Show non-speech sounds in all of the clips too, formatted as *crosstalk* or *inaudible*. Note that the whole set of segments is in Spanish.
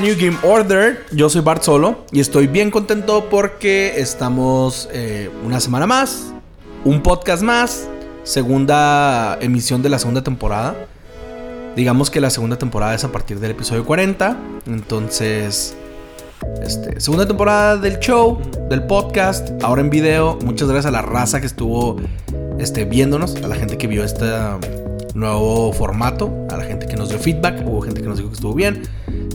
New Game Order. Yo soy Bart Solo y estoy bien contento porque estamos eh, una semana más, un podcast más, segunda emisión de la segunda temporada. Digamos que la segunda temporada es a partir del episodio 40. Entonces, este, segunda temporada del show, del podcast, ahora en video. Muchas gracias a la raza que estuvo este, viéndonos, a la gente que vio este nuevo formato, a la gente que nos dio feedback, hubo gente que nos dijo que estuvo bien,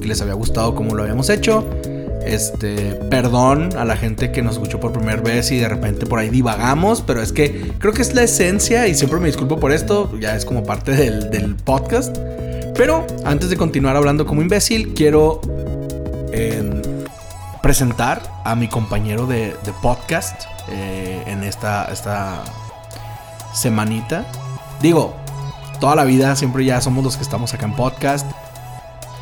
que les había gustado como lo habíamos hecho. Este, perdón a la gente que nos escuchó por primera vez y de repente por ahí divagamos, pero es que creo que es la esencia y siempre me disculpo por esto, ya es como parte del, podcast. Pero antes de continuar hablando como imbécil, quiero em, presentar a mi compañero de, podcast eh, en esta, esta semanita. Digo, toda la vida siempre ya somos los que estamos acá en podcast.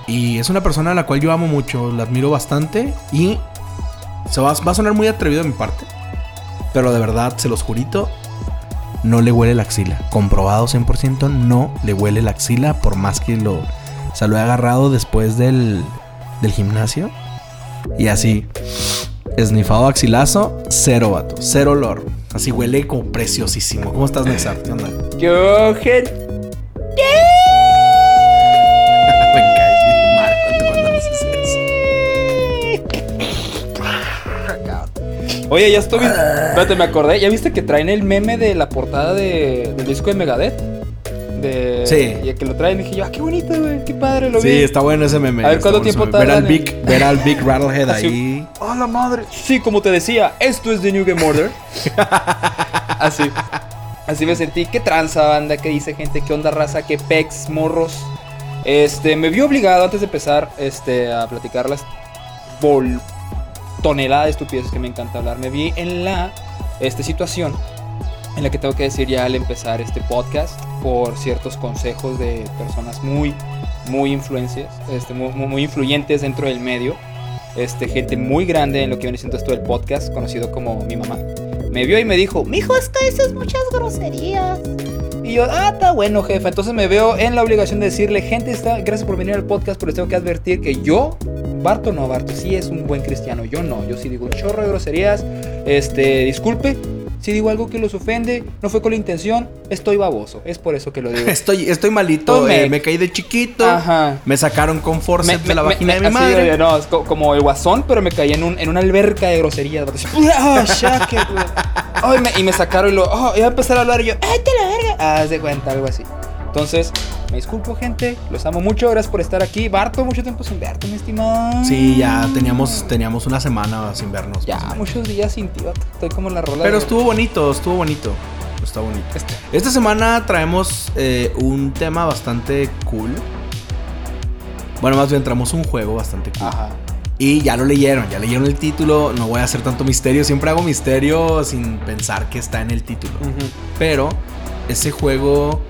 Y es una persona a la cual yo amo mucho, la admiro bastante y se va, va a sonar muy atrevido de mi parte. Pero de verdad, se los jurito, no le huele la axila. Comprobado 100%, no le huele la axila por más que lo, se lo he agarrado después del, del gimnasio. Y así, esnifado axilazo, cero vato, cero olor. Así huele como preciosísimo. ¿Cómo estás, Nexar? ¿Qué onda? Gente Oye, ya estoy. Espérate, me acordé. ¿Ya viste que traen el meme de la portada de, del disco de Megadeth? De, sí. Y el que lo traen, dije yo, ah, qué bonito, güey, qué padre, lo vi. Sí, está bueno ese meme. A ver cuánto tiempo tarda. Ver al Big, ver al Big Rattlehead *laughs* ahí. ¡Oh, la madre! Sí, como te decía, esto es The New Game Order. *laughs* Así. Así me sentí. ¿Qué tranza, banda? ¿Qué dice gente? ¿Qué onda, raza? ¿Qué pex, morros? Este, me vi obligado antes de empezar este, a platicar las bol tonelada de estupideces que me encanta hablar. Me vi en la este, situación en la que tengo que decir ya al empezar este podcast por ciertos consejos de personas muy, muy influencias, este, muy, muy influyentes dentro del medio. Este, gente muy grande en lo que viene siendo esto del podcast, conocido como mi mamá. Me vio y me dijo, mijo, es que dices muchas groserías. Y yo, ah, está bueno, jefe. Entonces me veo en la obligación de decirle, gente, está, gracias por venir al podcast, pero les tengo que advertir que yo Barto no, Barto sí es un buen cristiano, yo no, yo sí digo un chorro de groserías, este, disculpe, si digo algo que los ofende, no fue con la intención, estoy baboso, es por eso que lo digo. *laughs* Estoy, estoy malito, eh, me caí de chiquito, me sacaron con forceps de la vagina de mi madre. no, es como el guasón, pero me caí en, un, en una alberca de groserías. *laughs* *laughs* Oh, y, me, sacaron y lo, oh, iba a empezar a hablar y yo, ¡ay, te la verga! Haz de cuenta, algo así. Entonces, me disculpo, gente. Los amo mucho. Gracias por estar aquí. Barto, mucho tiempo sin verte, mi estimado. Sí, ya teníamos, teníamos una semana sin vernos. Ya, muchos días sin ti. Estoy como en la rola. Pero estuvo bonito, estuvo bonito. Está bonito. Este. Esta semana traemos eh, un tema bastante cool. Bueno, más bien traemos un juego bastante cool. Ajá. Y ya lo leyeron, ya leyeron el título. No voy a hacer tanto misterio. Siempre hago misterio sin pensar que está en el título. Pero ese juego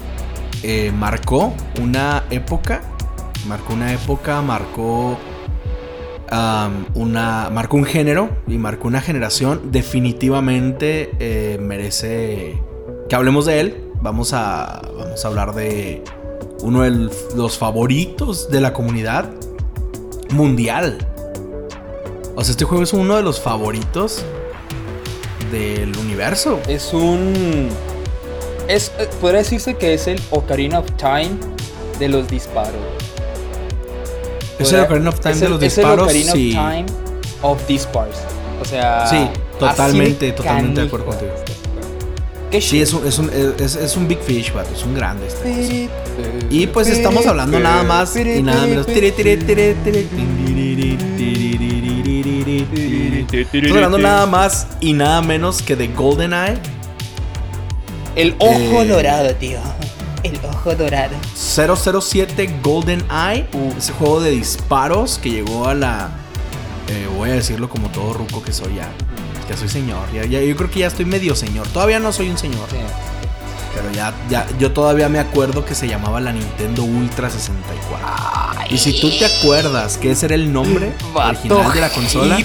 eh, marcó una época, marcó una época, marcó una, marcó un género y marcó una generación. Definitivamente eh, merece que hablemos de él. Vamos a, vamos a hablar de uno de los favoritos de la comunidad mundial. O sea, este juego es uno de los favoritos del universo. Es un es, eh, podría decirse que es el Ocarina of Time de los disparos. Es el Ocarina of Time de los disparos. Es el Ocarina of Time of disparos. O sea. Sí, totalmente, totalmente de acuerdo contigo. sí, es un, es, un, es, es un big fish, vato, es un grande. Este y pues estamos hablando nada más y nada menos. Estamos hablando nada más y nada menos que de GoldenEye el ojo eh, dorado, tío. El ojo dorado. 007 Golden Eye, ese juego de disparos que llegó a la. Eh, voy a decirlo como todo ruco que soy ya. Ya soy señor. Ya, yo creo que ya estoy medio señor. Todavía no soy un señor. Pero ya, ya, yo todavía me acuerdo que se llamaba la Nintendo Ultra 64. Y si tú te acuerdas que ese era el nombre original de la consola.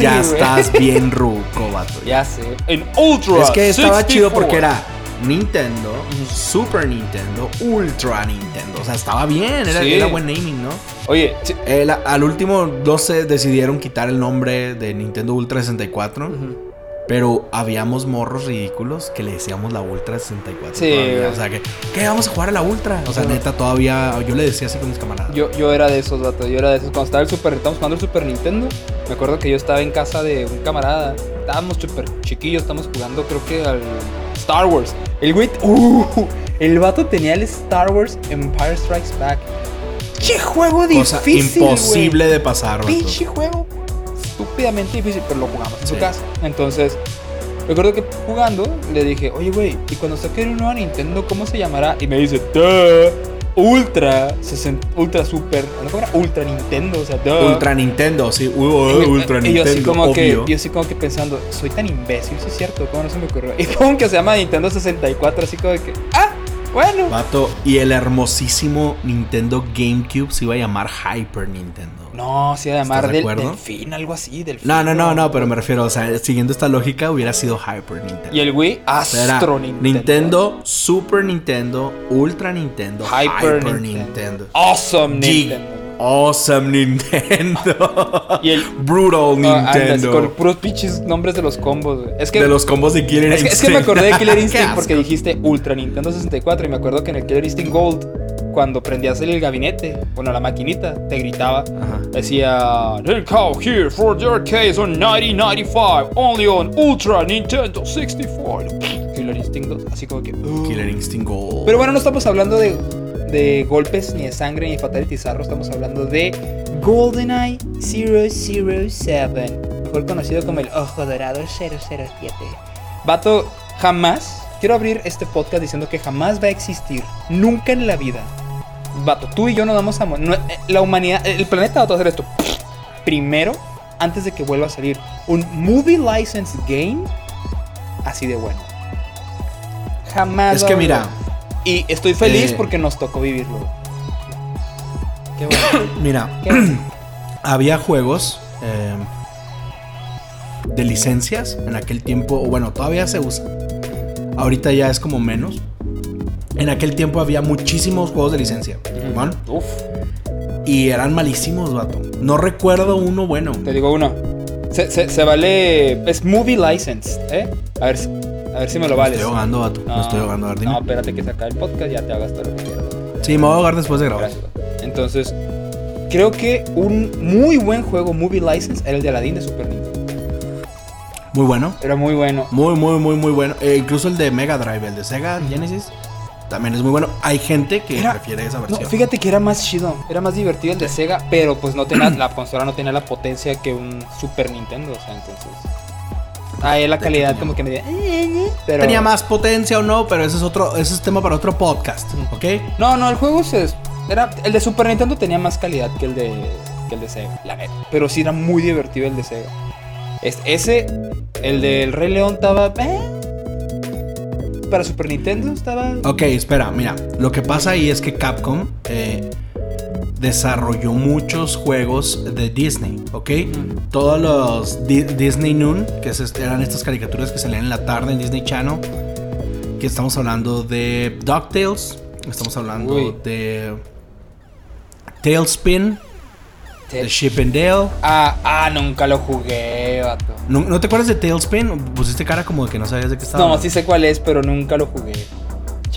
Ya estás bien ruco, vato. Ya sé. En Ultra. Es que estaba chido porque era Nintendo, Super Nintendo, Ultra Nintendo. O sea, estaba bien, era, Sí. era buen naming, ¿no? Oye, sí, El- al último no se decidieron quitar el nombre de Nintendo Ultra 64. Pero habíamos morros ridículos que le decíamos la Ultra 64. Sí, todavía. O sea, que, ¿qué? Vamos a jugar a la Ultra. O sea, neta, todavía. Yo le decía así con mis camaradas. yo, yo era de esos, vato. Yo era de esos. Cuando estaba el Super, estábamos jugando el Super Nintendo. Me acuerdo que yo estaba en casa de un camarada. Estábamos súper chiquillos, estábamos jugando, creo que al Star Wars. El güey. ¡Uh! el vato tenía el Star Wars Empire Strikes Back. ¡Qué juego Cosa difícil! imposible de pasar. Pinche juego estúpidamente difícil, pero lo jugamos en su casa. Entonces, recuerdo que jugando le dije, oye, güey, y cuando saque una nueva Nintendo, ¿cómo se llamará? Y me dice, duh, Ultra, 60 Ultra Super, ¿cómo era? Ultra Nintendo, o sea, duh. Ultra Nintendo, sí. Uh, Y Ultra y Nintendo. yo así como que, yo así como que pensando, soy tan imbécil, sí es cierto, ¿cómo no se me ocurrió? *laughs* Y como que se llama Nintendo 64, así como que, ah, bueno. Vato, y el hermosísimo Nintendo GameCube se iba a llamar Hyper Nintendo. No, se iba a llamar ¿Estás de del? Delfín, algo así, Delfín. No, no, no, no, pero me refiero, o sea, siguiendo esta lógica, hubiera sido Hyper Nintendo. Y el Wii, Astro Nintendo. Nintendo, Super Nintendo, Ultra Nintendo, Hyper, Hyper, Nintendo. Nintendo. Awesome Nintendo. Awesome Nintendo. Y el- Brutal Ah, Nintendo. con puros pinches nombres de los combos, güey. Es que, de los combos de Killer es, que, es que Instinct. me acordé de Killer *laughs* Instinct porque dijiste Ultra Nintendo 64 y me acuerdo que en el Killer Instinct Gold, cuando prendías el gabinete, bueno, la maquinita, te gritaba, Ajá. decía, Del cow here for the arcades on 1995, only on Ultra Nintendo 64. Killer Instinct 2, así como que... Killer Instinct Gold. Pero bueno, no estamos hablando de, de golpes, ni de sangre, ni de Fatality Zarro. Estamos hablando de GoldenEye 007. Mejor conocido como el Ojo Dorado 007. Vato, jamás. Quiero abrir este podcast diciendo que jamás va a existir, nunca en la vida. Vato, tú y yo no vamos a morir. no, eh, La humanidad, el planeta va a hacer esto. Primero, antes de que vuelva a salir un movie license game así de bueno. Jamás. es que mira, Y estoy feliz Eh. porque nos tocó vivirlo. Qué bueno. *coughs* mira, qué bueno. *clears throat* había juegos eh, de licencias en aquel tiempo, o bueno, todavía se usa. Ahorita ya es como menos. En aquel tiempo había muchísimos juegos de licencia. ¿bueno? Uf, Y eran malísimos, vato. No recuerdo uno bueno. te digo uno. Se, se- se vale. Es movie license, ¿eh? A ver, si- a ver si me lo Me vales. estoy ahogando, vato. No, Me estoy ahogando. A ver, dime. No, espérate que se acabe el podcast, ya te hagas todo lo que quieras. Sí, me voy a ahogar después de grabar. Gracias. Entonces, creo que un muy buen juego movie license era el de Aladdin de Super Nintendo. Muy bueno. Era muy bueno. Muy, muy, muy, muy bueno. Eh, incluso el de Mega Drive, el de Sega Genesis, también es muy bueno. Hay gente que Era- prefiere esa No, versión. fíjate que era más chido, era más divertido el de Sega, pero pues no tenía, la consola no tenía la potencia que un Super Nintendo, o sea, entonces... Ahí la calidad como que me pero Tenía más potencia o no, pero ese es otro, ese es tema para otro podcast, ¿ok? No, no, el juego se era el de Super Nintendo tenía más calidad que el de que el de Sega, la neta, pero sí era muy divertido el de Sega. Es- ese el del Rey León estaba eh, para Super Nintendo estaba Ok, espera, mira, lo que pasa ahí es que Capcom eh, desarrolló muchos juegos de Disney, ¿ok? Todos los Di- Disney Noon, que es este- eran estas caricaturas que salían en la tarde en Disney Channel, que estamos hablando de DuckTales, estamos hablando Uy. de Tailspin, de Te- Chip and Dale. Ah, ah, nunca lo jugué, vato. ¿No, no te acuerdas de Tailspin? Pusiste cara como de que no sabías de qué estaba. No, sí sé cuál es, pero nunca lo jugué.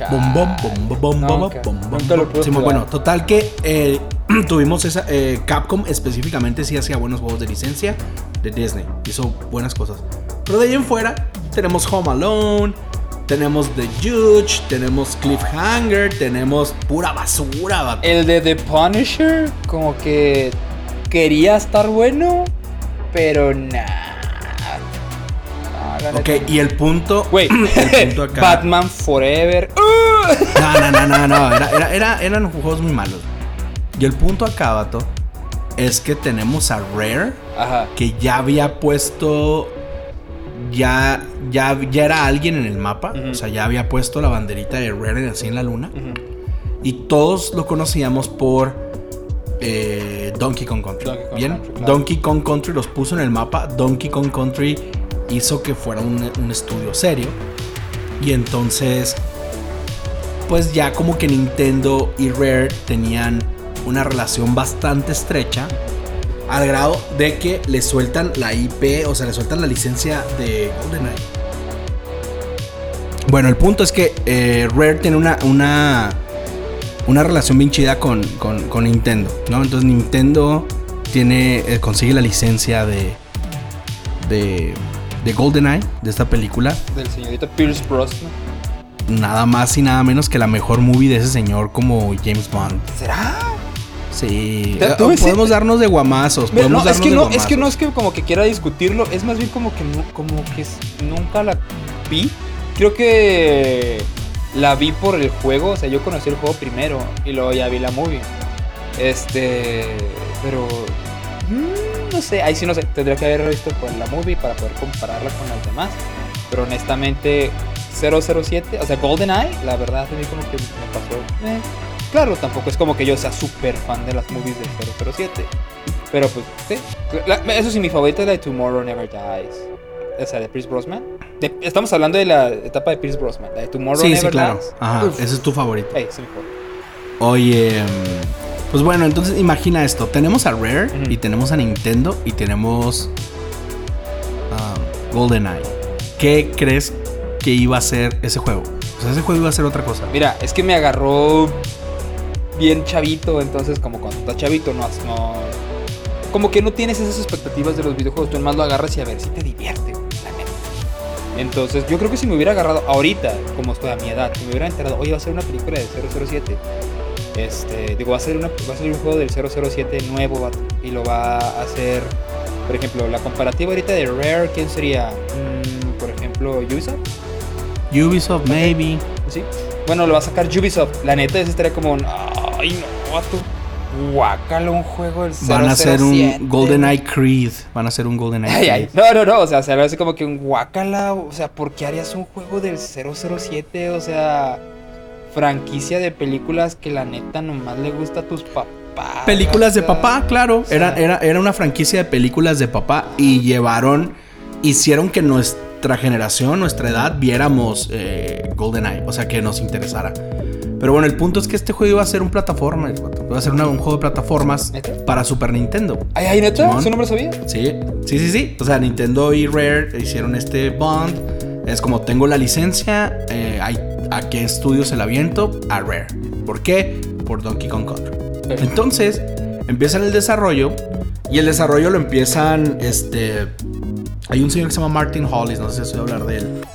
Bom, bom, bom, bom, bom, bom, Nunca, bom, bom, bom. Sí, bueno, total que eh, *clears throat* tuvimos esa. eh, Capcom específicamente sí hacía buenos juegos de licencia de Disney. Hizo buenas cosas. Pero de ahí en fuera tenemos Home Alone, tenemos The Judge, tenemos Cliffhanger, tenemos pura basura. vato. El de The Punisher, como que quería estar bueno, pero nada. Ok, y el punto. Güey, *clears throat* el punto acá. Batman Forever. No, no, no, no, no. Era, era- era- eran juegos muy malos. Y el punto acá, vato, es que tenemos a Rare. Ajá. que ya había puesto ya ya ya era alguien en el mapa, o sea, ya había puesto la banderita de Rare así en la luna Ujú. y todos lo conocíamos por eh, Donkey Kong Country. Donkey Kong Bien, Country, claro. Donkey Kong Country los puso en el mapa. Donkey Kong Country hizo que fuera un, un estudio serio. Y entonces, pues ya como que Nintendo y Rare tenían una relación bastante estrecha. Al grado de que le sueltan la IP, o sea, le sueltan la licencia de GoldenEye. Bueno, el punto es que eh, Rare tiene una, una, una relación bien chida con, con, con Nintendo, ¿no? Entonces Nintendo tiene, eh, consigue la licencia de, de, de GoldenEye, de esta película. Del señorito Pierce Brosnan. Nada más y nada menos que la mejor movie de ese señor como James Bond. ¿Será? Sí, podemos darnos de guamazos. Mira, Podemos no, es que de no, es que no guamazos. es que como que quiera discutirlo, es más bien como que como que nunca la vi. Creo que la vi por el juego, o sea, yo conocí el juego primero y luego ya vi la movie. Este, pero mm, no sé, ahí sí no sé, tendría que haber visto pues, la movie para poder compararla con las demás. Pero honestamente 007, o sea, GoldenEye, la verdad a mí como que me pasó eh, Claro, tampoco es como que yo sea súper fan de las movies de 007. Pero pues, sí. La- eso sí, mi favorita es la de Tomorrow Never Dies. O sea, de Pierce Brosnan. De- estamos hablando de la etapa de Pierce Brosnan. La de Tomorrow Sí, Never sí, claro. Dies. Ajá, Uf. ese es tu favorito. Favorito. Oye, pues bueno, entonces imagina esto. Tenemos a Rare y tenemos a Nintendo y tenemos a GoldenEye. ¿Qué crees que iba a ser ese juego? Ese juego iba a ser otra cosa. Mira, es que me agarró bien chavito, entonces como cuando estás chavito no, como que no tienes esas expectativas de los videojuegos, tú nomás lo agarras y a ver si te divierte. Entonces, yo creo que si me hubiera agarrado ahorita, como estoy a mi edad, si me hubiera enterado, oye, va a ser una película de 007. Este, digo, va a ser una un juego del 007 nuevo, y lo va a hacer, por ejemplo, la comparativa ahorita de Rare, ¿quién sería? Mm, por ejemplo, Ubisoft. Ubisoft, maybe. ¿Sí? Bueno, lo va a sacar Ubisoft. La neta, ese estaría como. Ay, no, vato. Guácalo, un juego del 007. Van a hacer un GoldenEye Creed. Van a hacer un GoldenEye Ay, ay. Creed. No, no, no. O sea, se ve así como que un guácala. O sea, ¿por qué harías un juego del 007? O sea, franquicia de películas que la neta nomás le gusta a tus papás. Películas de papá, claro. o sea, Era, era, era una franquicia de películas de papá y llevaron, hicieron que nuestra generación, nuestra edad, viéramos eh, GoldenEye, o sea, que nos interesara. Pero bueno, el punto es que este juego iba a ser un plataforma, iba a ser una- un juego de plataformas ¿Neta? para Super Nintendo. Ay, ay, neta. ¿Su nombre sabía? Sí, sí, sí, sí. O sea, Nintendo y Rare hicieron este bond. Es como tengo la licencia, eh, ¿a qué estudio se la aviento? A Rare. ¿Por qué? Por Donkey Kong Country. Entonces, empiezan el desarrollo y el desarrollo lo empiezan, este... Hay un señor que se llama Martin Hollis, no sé si voy a hablar de él,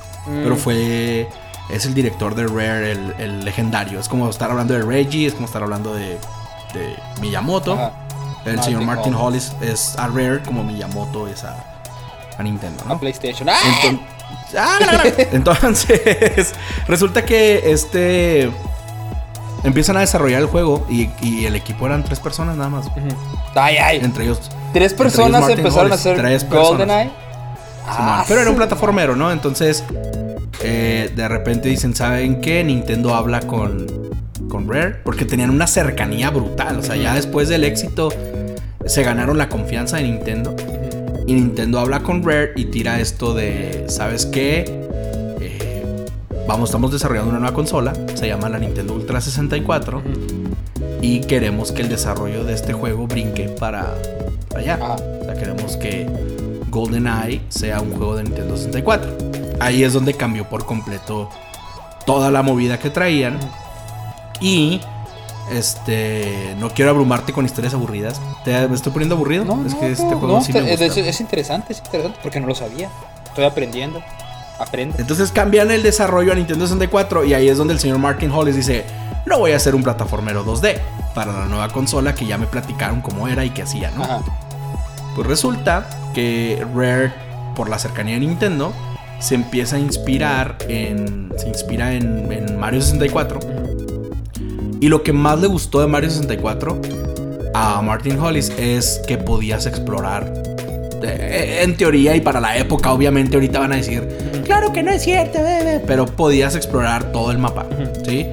pero Mm, fue... Es el director de Rare, el, el legendario. Es como estar hablando de Reggie, es como estar hablando de, de Miyamoto. ajá. El Martin señor Martin Hollis. Hollis es a Rare como Miyamoto es a, a Nintendo, A ¿no? PlayStation. ¡Ah! Enton- ¡Ah! *laughs* Entonces, resulta que este empiezan a desarrollar el juego y, y el equipo eran tres personas nada más. Ay, ay. Entre ellos. Tres entre ellos personas empezaron a hacer. GoldenEye. Ah, Pero era un plataformero, ¿no? Entonces, eh, de repente dicen, ¿saben qué? Nintendo habla con, con Rare porque tenían una cercanía brutal. O sea, ya después del éxito se ganaron la confianza de Nintendo. Y Nintendo habla con Rare y tira esto de, ¿sabes qué? Eh, vamos, estamos desarrollando una nueva consola, se llama la Nintendo Ultra 64 Ujú. y queremos que el desarrollo de este juego brinque para allá. Ajá. O sea, queremos que GoldenEye sea un juego de Nintendo 64. Ahí es donde cambió por completo toda la movida que traían. Y este no quiero abrumarte con historias aburridas. ¿Te me estoy poniendo aburrido? No, es que este juego no, sí me te- gusta. es, es interesante, es interesante porque no lo sabía. Estoy aprendiendo. Aprende. Entonces cambian el desarrollo a Nintendo 64 y ahí es donde el señor Martin Hollis dice, no voy a hacer un plataformero 2D para la nueva consola que ya me platicaron cómo era y qué hacía, ¿no? Ajá. Pues resulta que Rare, por la cercanía de Nintendo, se empieza a inspirar en. Se inspira en, en Mario 64. Y lo que más le gustó de Mario 64 a Martin Hollis es que podías explorar. eh, En teoría y para la época, obviamente, ahorita van a decir, claro que no es cierto, bebé", pero podías explorar todo el mapa. ¿sí?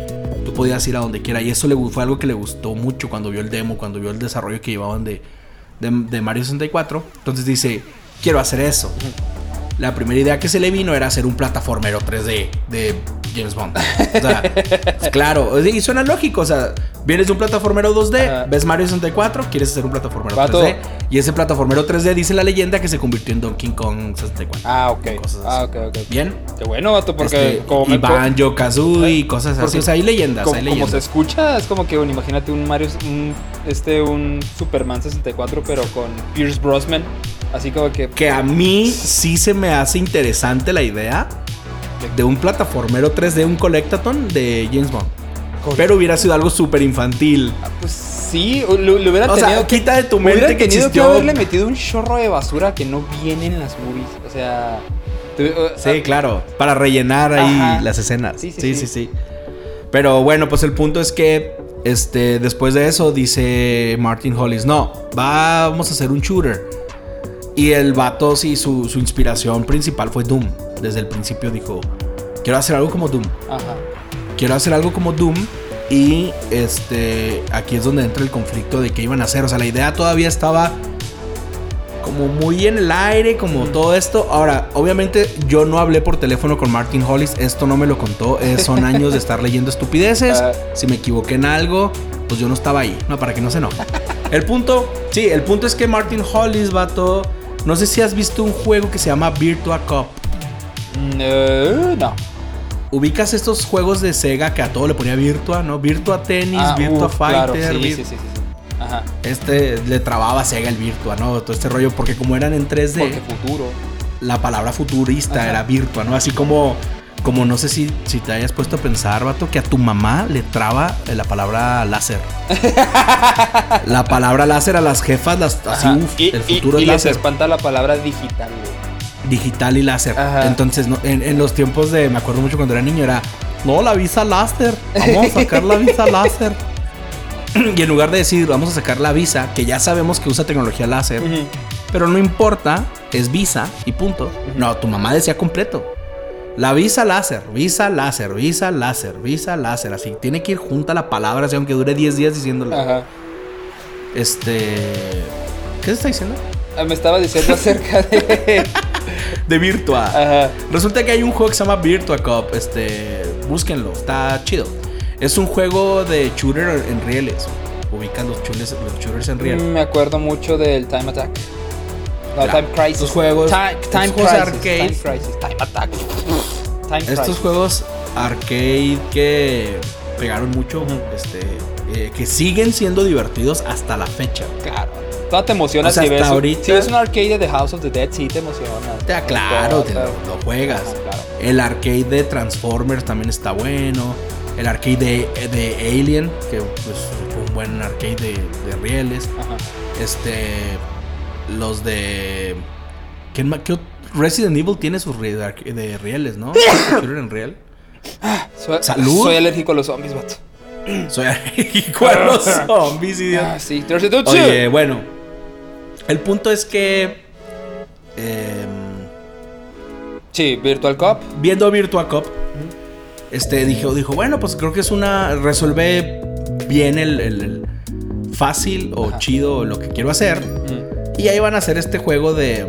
Tú podías ir a donde quiera. Y eso le, fue algo que le gustó mucho cuando vio el demo, cuando vio el desarrollo que llevaban de, de, Mario 64. Entonces dice, quiero hacer eso. La primera idea que se le vino era hacer un plataformero 3D de James Bond. O sea, pues claro, y suena lógico, o sea, vienes de un plataformero 2D, Ajá. ves Mario 64, quieres hacer un plataformero Vato. 3D, y ese plataformero 3D dice la leyenda que se convirtió en Donkey Kong 64. Ah, ok. Cosas Ah, ok, ok. Bien. Qué bueno, vato, porque Este, como y Banjo, Kazooie, cosas así. O sea, hay leyendas, como, hay como se escucha, es como que bueno, imagínate un Mario, un, este, un Superman 64, pero con Pierce Brosnan. Así como que. Que a mí sí se me hace interesante la idea de un plataformero 3D, un Collectathon de James Bond. Pero hubiera sido algo súper infantil. Ah, Pues sí, lo, lo hubieran O sea, tenido que. quita de tu mente que tenido existió. que haberle metido un chorro de basura que no viene en las movies. O sea. tu- uh, Sí, claro, para rellenar ahí Ajá. las escenas. Sí, Sí sí, sí, sí. sí, Pero bueno, pues el punto es que este, después de eso dice Martin Hollis, no, vamos a hacer un shooter. Y el vato, sí, su, su inspiración principal fue Doom. Desde el principio dijo, quiero hacer algo como Doom. Ajá. quiero hacer algo como Doom. Y este aquí es donde entra el conflicto de qué iban a hacer. O sea, la idea todavía estaba como muy en el aire, como todo esto. Ahora, obviamente yo no hablé por teléfono con Martin Hollis, esto no me lo contó. Eh, son años de estar leyendo estupideces. Ah. Si me equivoqué en algo, pues yo no estaba ahí. No, para que no se enoje. El punto, sí, el punto es que Martin Hollis, vato. No sé si has visto un juego que se llama Virtua Cop. Mm, eh, no. Ubicas estos juegos de Sega que a todo le ponía Virtua, ¿no? Virtua Tennis, Ah, Virtua uf, claro, Fighter. sí, Vir- sí, sí, sí, sí. Ajá. Este le trababa a Sega el Virtua, ¿no? Todo este rollo, porque como eran en 3D, Porque futuro. la palabra futurista Ajá. era Virtua, ¿no? Así como, como no sé si, si te hayas puesto a pensar, vato, que a tu mamá le traba eh, la palabra láser. *laughs* la palabra láser a las jefas, las, así, uf, y, el y- futuro y es les láser. espanta la palabra digital, güey. digital y láser. Ajá. Entonces, no, en, en los tiempos de, me acuerdo mucho cuando era niño, era, no, la visa láser, vamos a sacar la visa láser. *laughs* y en lugar de decir, vamos a sacar la visa, que ya sabemos que usa tecnología láser, pero no importa, es visa y punto. No, tu mamá decía completo. La visa láser, visa láser, visa láser, visa láser. Así, tiene que ir junta la palabra, así, aunque dure 10 días diciéndola. Ajá. Este... ¿Qué se está diciendo? Ah, Me estaba diciendo acerca de. *laughs* De Virtua. Ajá. Resulta que hay un juego que se llama Virtua Cop. Este, búsquenlo, está chido. Es un juego de shooter en rieles. Ubican los shooters, los shooters en riel. Me acuerdo mucho del Time Attack. No, Time Crisis. estos juegos- Time, juegos Crisis. arcade. Time Crisis. Time Attack. Time Estos Crisis. juegos arcade que pegaron mucho, este, eh, que siguen siendo divertidos hasta la fecha. Claro. Toda te emocionas O sea, si, ves, ahorita- si ves un arcade de The House of the Dead, sí te emociona. Ya, claro, te lo, lo juegas. Ajá, claro. El arcade de Transformers también está bueno. El arcade de, de Alien, que pues, fue un buen arcade de, de rieles. Ajá. Este. Los de. ¿Quién ma- qué ot- Resident Evil tiene sus de, rieles, ¿no? *coughs* En. Soy, Salud. Soy alérgico a los zombies, vato. *coughs* Soy alérgico a los *laughs* zombies, idiota. Ah, sí. Oye, bueno. El punto es que. em, Sí, Virtual Cop. viendo Virtua Cop, este dijo, dijo, bueno, pues creo que es una. Resuelve bien el, el- el fácil o Ajá. chido lo que quiero hacer. Mm. Y ahí van a hacer este juego de.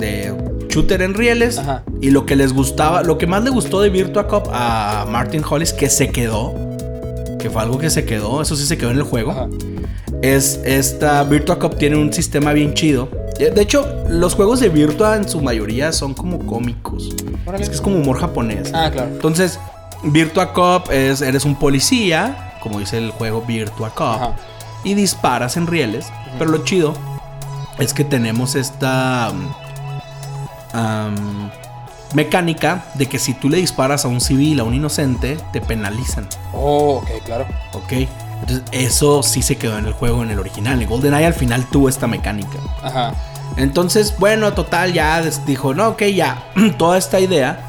De shooter en rieles. Ajá. Y lo que les gustaba, lo que más le gustó de Virtua Cop a Martin Hollis, que se quedó. Que fue algo que se quedó, eso sí se quedó en el juego. Ajá. Es esta Virtua Cop tiene un sistema bien chido. Eh, De hecho, los juegos de Virtua en su mayoría son como cómicos. Órale. Es que es como humor japonés. Ah, claro. Entonces, Virtua Cop es eres un policía, como dice el juego Virtua Cop, Ajá. y disparas en rieles. Pero lo chido es que tenemos esta um, mecánica de que si tú le disparas a un civil, a un inocente, te penalizan. Oh, ok, claro. ¿Ok? Entonces, eso sí se quedó en el juego, en el original. El GoldenEye al final tuvo esta mecánica. Ajá. Entonces, bueno, total, ya dijo, no, ok, ya. *clears throat* Toda esta idea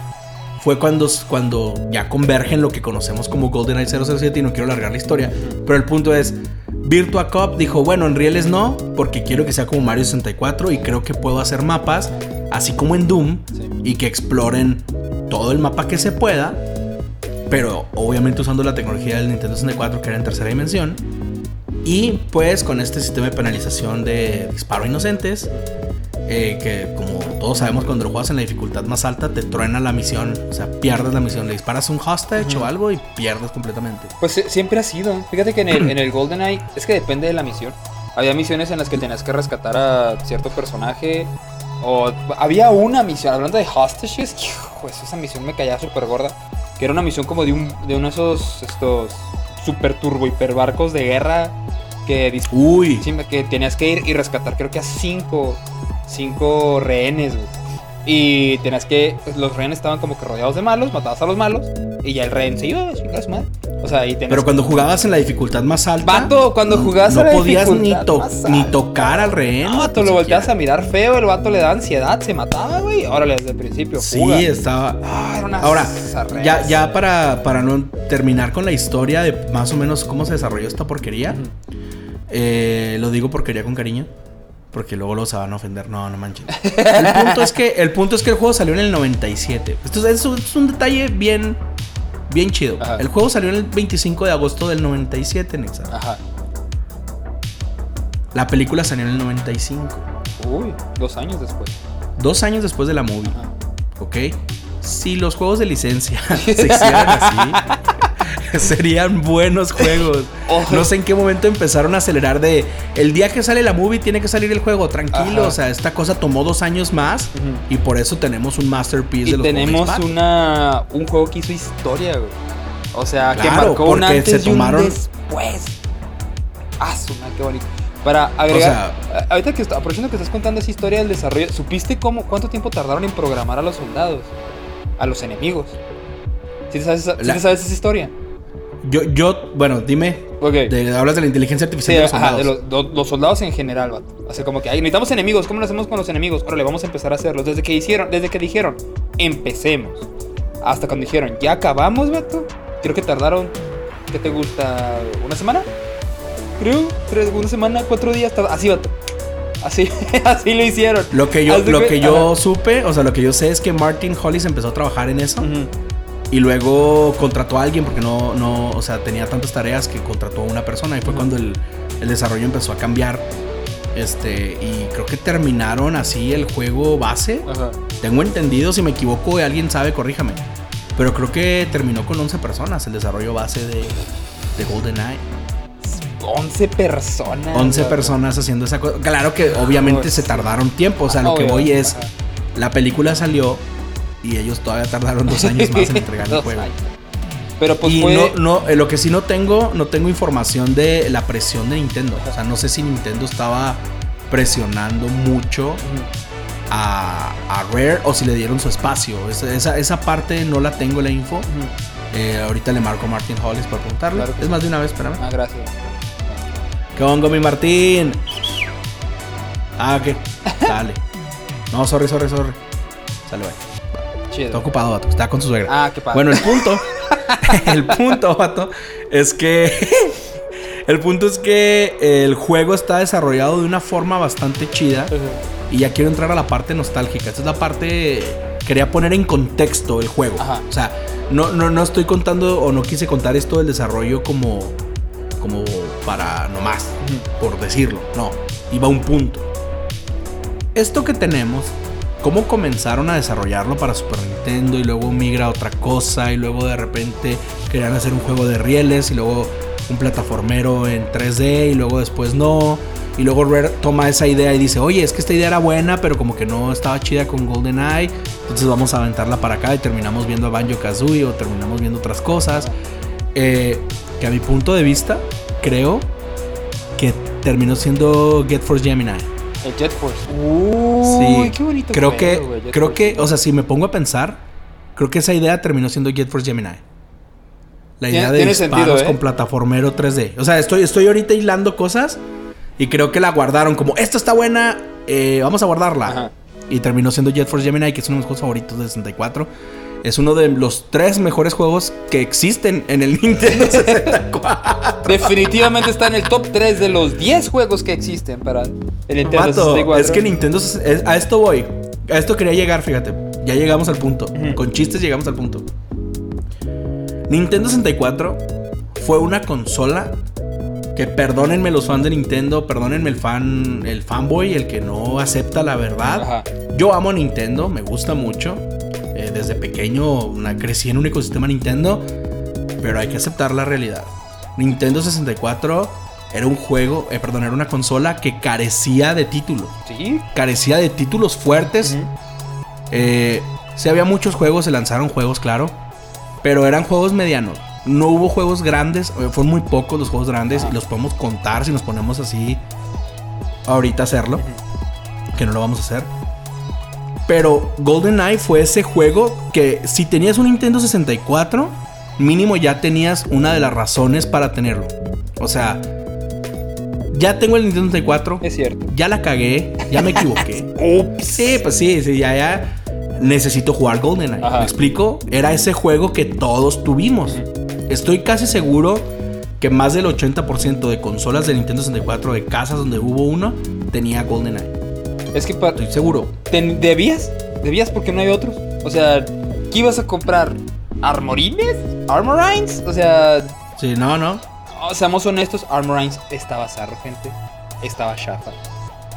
fue cuando, cuando ya convergen lo que conocemos como GoldenEye 007 y no quiero alargar la historia. Pero el punto es, Virtua Cop dijo, bueno, en rieles no, porque quiero que sea como Mario 64 y creo que puedo hacer mapas, así como en Doom, Sí. y que exploren todo el mapa que se pueda, pero obviamente usando la tecnología del Nintendo 64 que era en tercera dimensión. Y pues con este sistema de penalización de disparo a inocentes, eh, que como todos sabemos cuando lo juegas en la dificultad más alta te truena la misión, o sea, pierdes la misión, le disparas un hostage o algo y pierdes completamente. Pues eh, siempre ha sido. Fíjate que en el, en el GoldenEye es que depende de la misión. Había misiones en las que tenías que rescatar a cierto personaje. O había una misión, hablando de hostages, pues esa misión me caía súper gorda. Que era una misión como de, un, de uno de esos estos super turbo hiperbarcos de guerra que, Uy, que tenías que ir y rescatar creo que a cinco, cinco rehenes, güey. Y tenías que, pues, los rehenes estaban como que rodeados de malos, matabas a los malos y ya el rehén se iba su madre. O sea, tenías pero cuando jugabas en la dificultad más alta, Vato, cuando jugabas no a la podías ni, to- más ni tocar al rehén. No, vato, lo volteas a mirar feo, el vato le da ansiedad, se mataba, güey. Órale, desde el principio. Sí, fuga. estaba. Ah, era una Ahora, zarrera. ya, ya para, para no terminar con la historia de más o menos cómo se desarrolló esta porquería, eh, lo digo porquería con cariño. Porque luego los van a ofender. No, no manches. El punto es que el, punto es que el juego salió en el 97. Esto es, un detalle bien, bien chido. Ajá. El juego salió en el 25 de agosto del 97, Nexa. Ajá. La película salió en el 95. Uy, dos años después. Dos años después de la movie. Ajá. ¿Ok? Si los juegos de licencia *laughs* se hicieran así, *laughs* serían buenos juegos. *laughs* Ojo. No sé en qué momento empezaron a acelerar de el día que sale la movie tiene que salir el juego, tranquilo. Ajá. O sea, esta cosa tomó dos años más y por eso tenemos un masterpiece de los tenemos una, un juego que hizo historia, güey. O sea, que marcó un antes se y un tomaron- después. Ah, su madre, qué bonito. Para agregar, a- ahorita que aprovechando que estás contando esa historia del desarrollo, ¿supiste cómo, cuánto tiempo tardaron en programar a los soldados? A los enemigos. ¿Sí te sabes, esa- sí La- te sabes esa historia? Yo, yo, bueno, dime. Ok. de- hablas de la inteligencia Sí, artificial de los ajá, soldados. de los, los soldados en general, vato. Así como que, ay, necesitamos enemigos, ¿cómo lo hacemos con los enemigos? Órale, vamos a empezar a hacerlos. Desde que hicieron, desde que dijeron, empecemos. Hasta cuando dijeron, ya acabamos, vato. Creo que tardaron, ¿qué te gusta? ¿Una semana? Creo, tres, una semana, cuatro días, así, vato. Así, *laughs* así lo hicieron. Lo que yo, lo cuen- que yo Ajá. supe, o sea, lo que yo sé es que Martin Hollis empezó a trabajar en eso. Ujú. Y luego contrató a alguien porque no, no, o sea, tenía tantas tareas que contrató a una persona y fue Ujú. cuando el, el desarrollo empezó a cambiar. Este, y creo que terminaron así el juego base. Ajá. Tengo entendido, si me equivoco, alguien sabe, corríjame. Pero creo que terminó con 11 personas el desarrollo base de, de GoldenEye. 11 personas. 11 vato. personas haciendo esa cosa. Claro que obviamente Pues, se tardaron tiempo. O sea, lo que Obvio, voy es, ajá. la película salió y ellos todavía tardaron dos años más en *laughs* entregar el juego. años. Pero pues y fue. no, no, eh, lo que sí no tengo, no tengo información de la presión de Nintendo. O sea, no sé si Nintendo estaba presionando mucho a, a Rare o si le dieron su espacio. Esa, esa, esa parte no la tengo la info. Eh, ahorita le marco a Martin Hollis para preguntarle. Claro es sí. más de una vez, espérame. Ah, gracias. ¿Qué hongo, mi Martín? Ah, ¿qué? *laughs* Dale. No, sorry, sorry, sorry. Sale, bye. Chido. Está ocupado, vato. Está con su suegra. Ah, qué padre. Bueno, el punto. *laughs* el punto, vato. Es que. *laughs* el punto es que el juego está desarrollado de una forma bastante chida. Y ya quiero entrar a la parte nostálgica. Esta es la parte. Quería poner en contexto el juego. Ajá. O sea, no, no, no estoy contando o no quise contar esto del desarrollo como. como para nomás. Por decirlo. No. Iba a un punto. Esto que tenemos. Cómo comenzaron a desarrollarlo para Super Nintendo y luego migra a otra cosa y luego de repente querían hacer un juego de rieles y luego un plataformero en 3D y luego después no. Y luego Rare toma esa idea y dice, oye, es que esta idea era buena, pero como que no estaba chida con GoldenEye. Entonces vamos a aventarla para acá y terminamos viendo a Banjo Kazooie o terminamos viendo otras cosas. Eh, que a mi punto de vista, creo que terminó siendo Get Force Gemini. El Jet Force. Uy, Sí, qué bonito. Creo que, creo Force. que, o sea, si me pongo a pensar, creo que esa idea terminó siendo Jet Force Gemini. La Tiene- idea de tiene disparos sentido, ¿eh? con plataformero 3D. O sea, estoy, estoy ahorita hilando cosas y creo que la guardaron como, esta está buena, eh, vamos a guardarla. Ajá. Y terminó siendo Jet Force Gemini, que es uno de mis juegos favoritos de 64. Es uno de los tres mejores juegos que existen en el Nintendo *laughs* 64. Definitivamente está en el top 3 de los 10 juegos que existen para el Nintendo Vato, 64. es que Nintendo. es- a esto voy. A esto quería llegar, fíjate. Ya llegamos al punto. Con chistes llegamos al punto. Nintendo 64 fue una consola que perdónenme los fans de Nintendo, perdónenme el fan, el fanboy, el que no acepta la verdad. Ajá. Yo amo Nintendo, me gusta mucho. Desde pequeño una- crecí en un ecosistema Nintendo, pero hay que aceptar la realidad. Nintendo 64 era un juego, eh, perdón, era una consola que carecía de títulos. Sí. Carecía de títulos fuertes. Eh, sí había muchos juegos, se lanzaron juegos, claro. Pero eran juegos medianos. No hubo juegos grandes, eh, fueron muy pocos los juegos grandes y los podemos contar si nos ponemos así ahorita hacerlo. Que no lo vamos a hacer. Pero GoldenEye fue ese juego que si tenías un Nintendo 64, mínimo ya tenías una de las razones para tenerlo. O sea, ya tengo el Nintendo 64, Es cierto. ya la cagué, ya me equivoqué. *laughs* Ups. Sí, pues sí, sí, ya, ya. Necesito jugar GoldenEye. Ajá. ¿Me explico? Era ese juego que todos tuvimos. Estoy casi seguro que más del 80% de consolas de Nintendo 64, de casas donde hubo uno, tenía GoldenEye. Es que pa- Estoy seguro. ten- debías, debías porque no hay otros. O sea, ¿qué ibas a comprar? ¿Armorines? ¿Armorines? O sea, Sí, no, no. seamos honestos, Armorines estaba zarro, gente. Estaba chafa.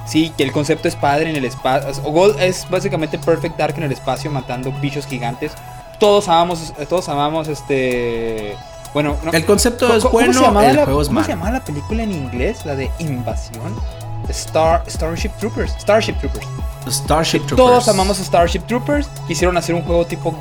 Sí, que el concepto es padre en el espacio. Gold es básicamente Perfect Dark en el espacio matando bichos gigantes. Todos amamos, todos amamos este. Bueno, no- El concepto ¿Cómo- es cómo bueno, se llamaba el la, juego es ¿Cómo se llamaba la película en inglés? La de Invasión. Star, Starship Troopers. Starship Troopers. Starship Troopers. Todos amamos a Starship Troopers. Quisieron hacer un juego tipo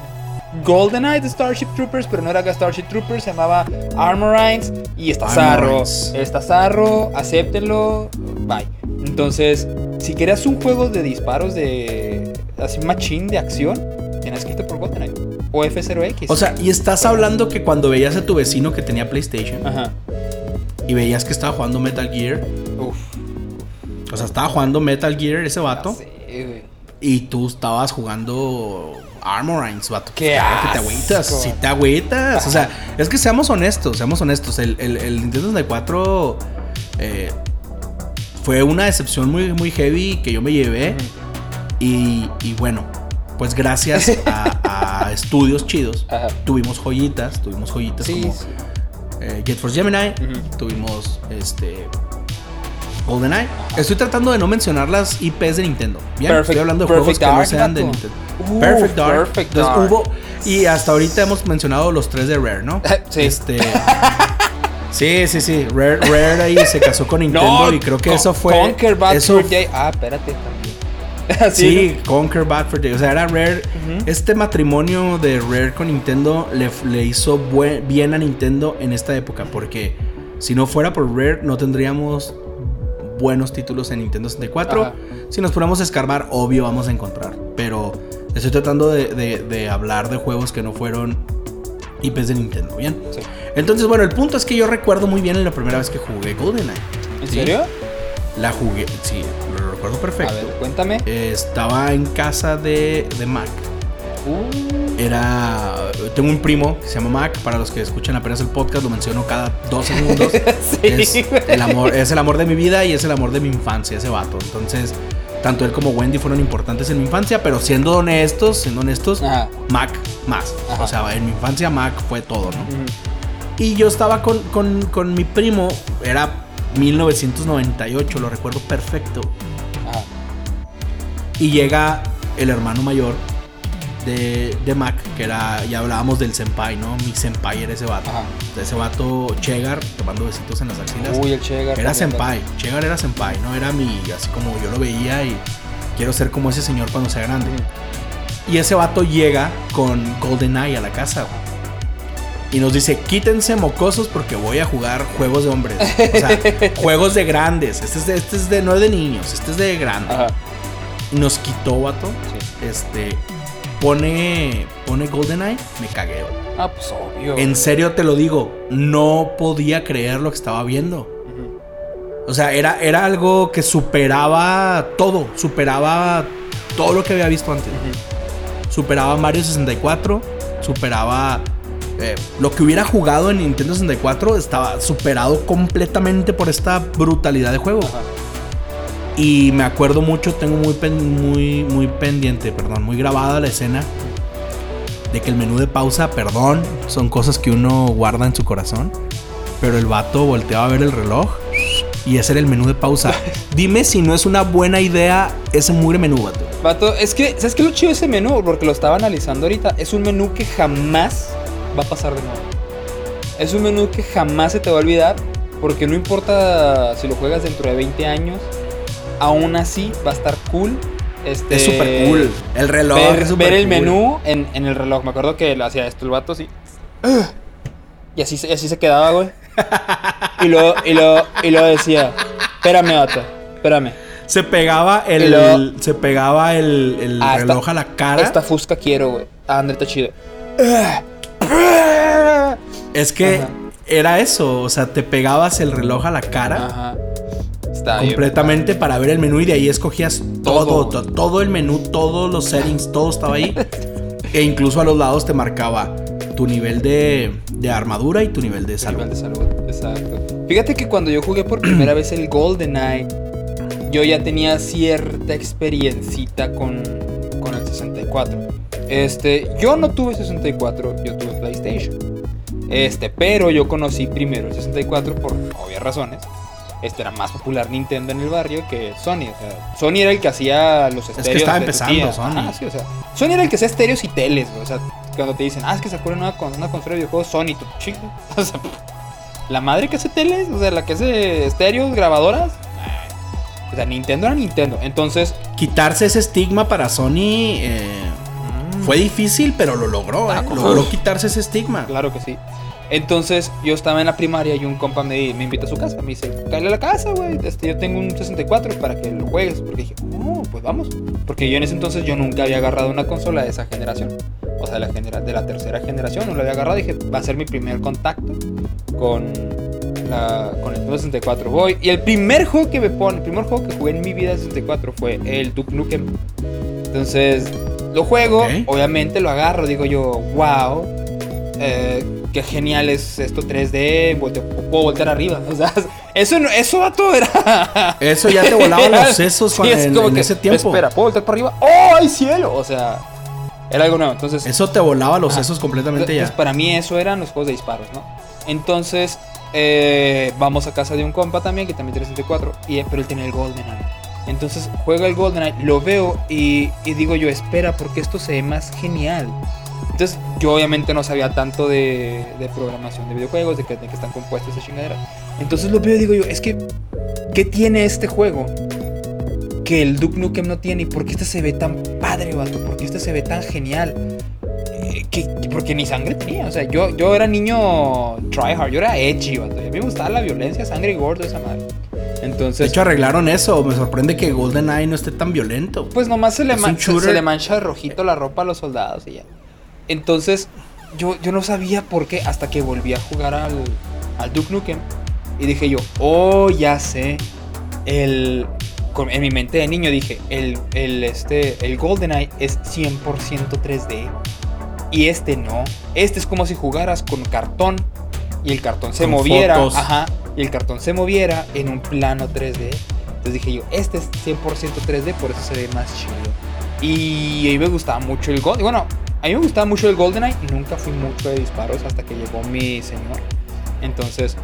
GoldenEye de Starship Troopers, pero no era Starship Troopers, se llamaba Armorines y está zarro. Está zarro, acéptenlo, bye. Entonces, si querías un juego de disparos de así machín de acción, tienes que irte por GoldenEye o F0X. O sea, y estás hablando que cuando veías a tu vecino que tenía PlayStation ajá. y veías que estaba jugando Metal Gear, o sea, estaba jugando Metal Gear ese vato. sé, güey. Y tú estabas jugando Armorines, vato. ¡Qué que te agüitas. Sí, te agüitas. O sea, es que seamos honestos, seamos honestos. El, el, el Nintendo 64 eh, fue una decepción muy, muy heavy que yo me llevé. Y, y bueno, pues gracias *laughs* a, a estudios chidos, Ajá. tuvimos joyitas, tuvimos joyitas Sí, como sí. eh, Jet Force Gemini, tuvimos este GoldenEye. Estoy tratando de no mencionar las IPs de Nintendo. Bien, Perfect- estoy hablando de juegos que no Dark, sean de. Nintendo. Uh, Perfect Dark. Perfect Entonces, Dark. hubo y hasta ahorita hemos mencionado los tres de Rare, ¿no? *laughs* Sí. Este Sí, sí, sí. Rare, Rare ahí se casó con *laughs* Nintendo y creo que eso fue Conquer Bad eso Day. Ah, espérate también. *laughs* Sí, Conquer Bad for Day. O sea, era Rare. Este matrimonio de Rare con Nintendo le, le hizo buen- bien a Nintendo en esta época. Porque si no fuera por Rare, no tendríamos buenos títulos en Nintendo 64. Ajá. Si nos ponemos a escarbar, obvio vamos a encontrar. Pero estoy tratando de, de- de hablar de juegos que no fueron IPs de Nintendo. Bien. Sí. Entonces, bueno, el punto es que yo recuerdo muy bien la primera vez que jugué GoldenEye. ¿En ¿sí? serio? La jugué, sí, lo recuerdo perfecto. A ver, cuéntame. Eh, estaba en casa de, de Mac. Uh, Era. Tengo un primo que se llama Mac. Para los que escuchan apenas el podcast, lo menciono cada dos *laughs* segundos. es, el amor, es el amor de mi vida y es el amor de mi infancia, ese vato. Entonces, tanto él como Wendy fueron importantes en mi infancia, pero siendo honestos, siendo honestos, Ajá. Mac más. Ajá. O sea, en mi infancia Mac fue todo, ¿no? Y yo estaba con, con- con mi primo, era 1998, lo recuerdo perfecto. Ajá. Y llega el hermano mayor de, de Mac, que era, ya hablábamos del senpai, ¿no? Mi senpai era ese vato. Ajá. Ese vato, Chegar, tomando besitos en las axilas. Uy, el Chegar. era también. senpai, Chegar era senpai, ¿no? Era mi, así como yo lo veía y quiero ser como ese señor cuando sea grande. Y ese vato llega con GoldenEye a la casa. Y nos dice, quítense mocosos porque voy a jugar juegos de hombres. O sea, *laughs* juegos de grandes. Este es de, este es de, no es de niños, este es de. Ajá. Y nos quitó, vato. Sí. Este, pone, pone GoldenEye, me cagué. Ah, pues obvio. En serio te lo digo, no podía creer lo que estaba viendo. O sea, era, era algo que superaba todo, superaba todo lo que había visto antes. Superaba Mario 64, superaba eh, lo que hubiera jugado en Nintendo 64, estaba superado completamente por esta brutalidad de juego. Ajá. Y me acuerdo mucho, tengo muy, pen- muy, muy pendiente, perdón, muy grabada la escena de que el menú de pausa, perdón, son cosas que uno guarda en su corazón. pero el vato volteaba a ver el reloj y ese era el menú de pausa. *laughs* Dime si no es una buena idea ese mugre menú, vato. Vato, es que, ¿sabes qué es lo chido de ese menú? Porque lo estaba analizando ahorita. Es un menú que jamás va a pasar de nuevo. Es un menú que jamás se te va a olvidar. Porque no importa si lo juegas dentro de 20 años, aún así va a estar cool. Este, Es súper cool. El reloj ver, es súper ver el cool. menú en, en el reloj. Me acuerdo que lo hacía esto el vato así. Y así, así se quedaba, güey. Y luego, y luego, y luego decía, espérame, vato, espérame. Se pegaba el, se pegaba el, el Ah, esta- reloj a la cara. Esta fusca quiero, güey. Ah, André, está chido. Es que Ajá. era eso, o sea, te pegabas el reloj a la cara Ajá. Está bien. completamente para ver el menú y de ahí escogías todo, Todo. to- todo, el menú, todos los settings, todo estaba ahí. e incluso a los lados te marcaba tu nivel de, de armadura y tu nivel de salud. Nivel de salud, exacto. Fíjate que cuando yo jugué por primera vez el GoldenEye, yo ya tenía cierta experiencita con, con el 64. Este, yo no tuve 64, yo tuve PlayStation. Este, pero yo conocí primero el 64 por obvias razones. Este era más popular Nintendo en el barrio que Sony. O sea, Sony era el que hacía los que estéreos. estaba de tu empezando tía. Sony. Ajá, sí, o sea, Sony era el que hacía estéreos y teles, güey. O sea, cuando te dicen, ah, es que sacó una, una consola de videojuegos Sony, tú, chico. *laughs* O sea, la madre que hace teles, o sea, la que hace estéreos, grabadoras. O sea, Nintendo era Nintendo. Entonces, Quitarse ese estigma para Sony eh, fue difícil, pero lo logró. Ah, eh. Logró quitarse ese estigma. Claro que sí. Entonces, yo estaba en la primaria y un compa me, me invita a su casa. Me dice, cállale a la casa, güey. Este, yo tengo un 64 para que lo juegues. Porque dije, oh, pues vamos. Porque yo en ese entonces yo nunca había agarrado una consola de esa generación. O sea, de la, genera- de la tercera generación. No la había agarrado. Dije, va a ser mi primer contacto con, la, con el Nintendo 64. Voy. Y el primer juego que me pone, el primer juego que jugué en mi vida de 64 fue el Duke Nukem. Entonces, lo juego. Obviamente lo agarro. Digo yo, wow. Eh, qué genial es esto 3D, volte- puedo voltear arriba. *laughs* O sea, eso, eso vato era. *laughs* Eso ya te volaba los sesos sí, cuando- es en, como en que, ese tiempo. Espera, ¿puedo voltear para arriba? ¡Oh, hay cielo! O sea, era algo nuevo. Entonces, Eso te volaba los Ajá. sesos completamente entonces, ya. para mí eso eran los juegos de disparos, ¿no? Entonces, eh, vamos a casa de un compa también, que también tiene 64, y, pero él tiene el GoldenEye. Entonces juega el GoldenEye, lo veo y, y digo yo, espera, porque esto se ve más genial. Entonces, yo obviamente no sabía tanto de, de programación de videojuegos, de que, de que están compuestos esa chingadera. Entonces lo veo y digo yo, es que, ¿qué tiene este juego? Que el Duke Nukem no tiene. ¿Y por qué este se ve tan padre, vato? ¿Por qué este se ve tan genial? Eh, que, que- porque ni sangre tenía. O sea, yo, yo era niño tryhard, yo era edgy, vato. A mí me gustaba la violencia, sangre y gordo, esa madre. De Entonces, hecho, arreglaron eso. Me sorprende que GoldenEye no esté tan violento. pues nomás se le, man- se le mancha de rojito la ropa a los soldados y ya. Entonces, yo, yo no sabía por qué hasta que volví a jugar al, al Duke Nukem. Y dije yo, oh, ya sé. El, en mi mente de niño dije, el, el, este, el GoldenEye es 100% 3D. Y este no. Este es como si jugaras con cartón y el cartón se Con moviera. fotos. Ajá. Y el cartón se moviera en un plano 3D. Entonces dije yo, este es 100% 3D, por eso se ve más chido. Y a mí me gustaba mucho el Gold. Bueno, a mí me gustaba mucho el GoldenEye. Nunca fui mucho de disparos hasta que llegó mi señor. Entonces,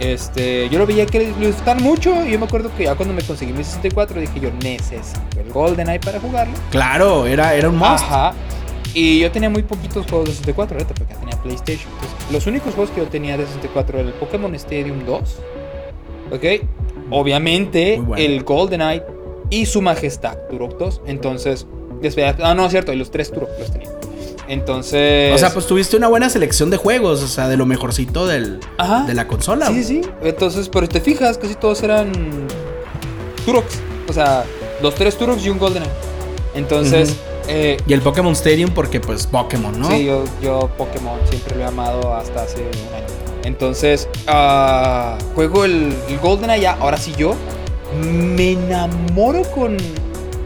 este, yo lo veía que lo disfrutaban mucho. Y yo me acuerdo que ya cuando me conseguí mi 64 dije yo, necesito el GoldenEye para jugarlo. Claro, era, era un must. Ajá. Y yo tenía muy poquitos juegos de 64, ahorita porque tenía PlayStation. Entonces, los únicos juegos que yo tenía de 64 era el Pokémon Stadium 2. ¿Ok? Obviamente, bueno. el GoldenEye y su majestad Turok 2. Entonces, después, ah, no, es cierto, y los tres Turok los tenía. Entonces. O sea, pues tuviste una buena selección de juegos, o sea, de lo mejorcito del, Ajá. de la consola. Sí, sí. Entonces, pero te fijas, casi todos eran Turoks. O sea, los tres Turoks y un GoldenEye. Entonces, eh, Y el Pokémon Stadium porque pues Pokémon, ¿no? Sí, yo, yo Pokémon siempre lo he amado hasta hace un año. Entonces, ah, juego el, el GoldenEye ya. Ahora sí yo me enamoro con,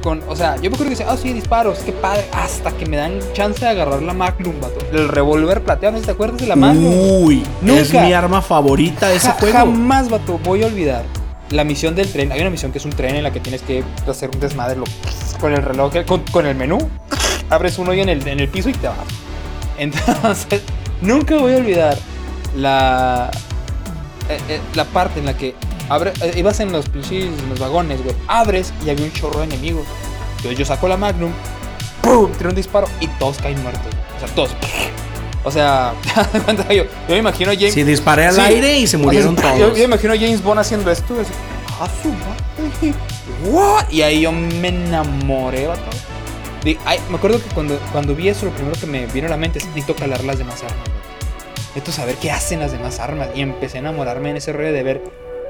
con... O sea, yo me acuerdo que decía, ah, sí, disparos, qué padre. Hasta que me dan chance de agarrar la Magnum, vato. El revólver plateado, ¿no te acuerdas de la Magnum? Uy, es Nunca. mi arma favorita de ese Ja- juego. Jamás, vato, voy a olvidar la misión del tren. Hay una misión que es un tren en la que tienes que hacer un desmadre lo- con el reloj, con, con el menú. Abres un hoyo en el, en el piso y te vas. Entonces, *laughs* nunca voy a olvidar la, eh, eh, la parte en la que abre, eh, ibas en los pinches en los vagones, güey. Abres y había un chorro de enemigos. Entonces yo saco la Magnum, ¡pum! Tiro un disparo y todos caen muertos. O sea, todos. O sea, *laughs* yo, yo me imagino a James. Sí, disparé al Sí. aire y se murieron todos. Yo, me imagino a James Bond haciendo esto. y así, "Ah, su madre, *laughs* what?" Y ahí yo me enamoré, vato. De- ay, me acuerdo que cuando, cuando vi eso, lo primero que me vino a la mente es necesito calar las demás armas. vato. Necesito saber qué hacen las demás armas. Y empecé a enamorarme en ese rollo de ver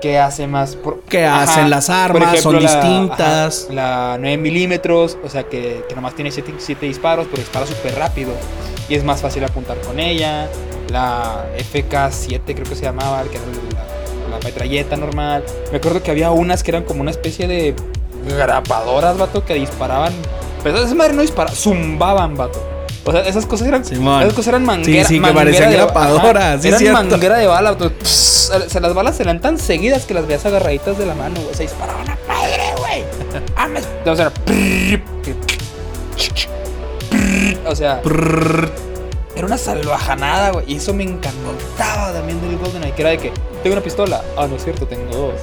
qué hace más. Por, ¿Qué hacen las armas? Son distintas. ajá, la 9 milímetros, o sea que, que nomás tiene 7 disparos, pero dispara súper rápido. Y es más fácil apuntar con ella. La FK7 creo que se llamaba, que era la, la metralleta normal. Me acuerdo que había unas que eran como una especie de grapadoras, vato, que disparaban. Pero esa madre no disparaba, zumbaban, vato. O sea, esas cosas eran. Simón. Esas cosas eran manguera. Sí, sí, que parecían sí, eran cierto. manguera de bala. Pss, o sea, las balas eran tan seguidas que las veías agarraditas de la mano, güey. Se disparaban a madre, güey. *laughs* Ah, O sea, o sea. Era una salvajanada, güey. Y eso me encantaba también del GoldenEye. Que era de que, tengo una pistola. Ah, no es cierto, tengo dos.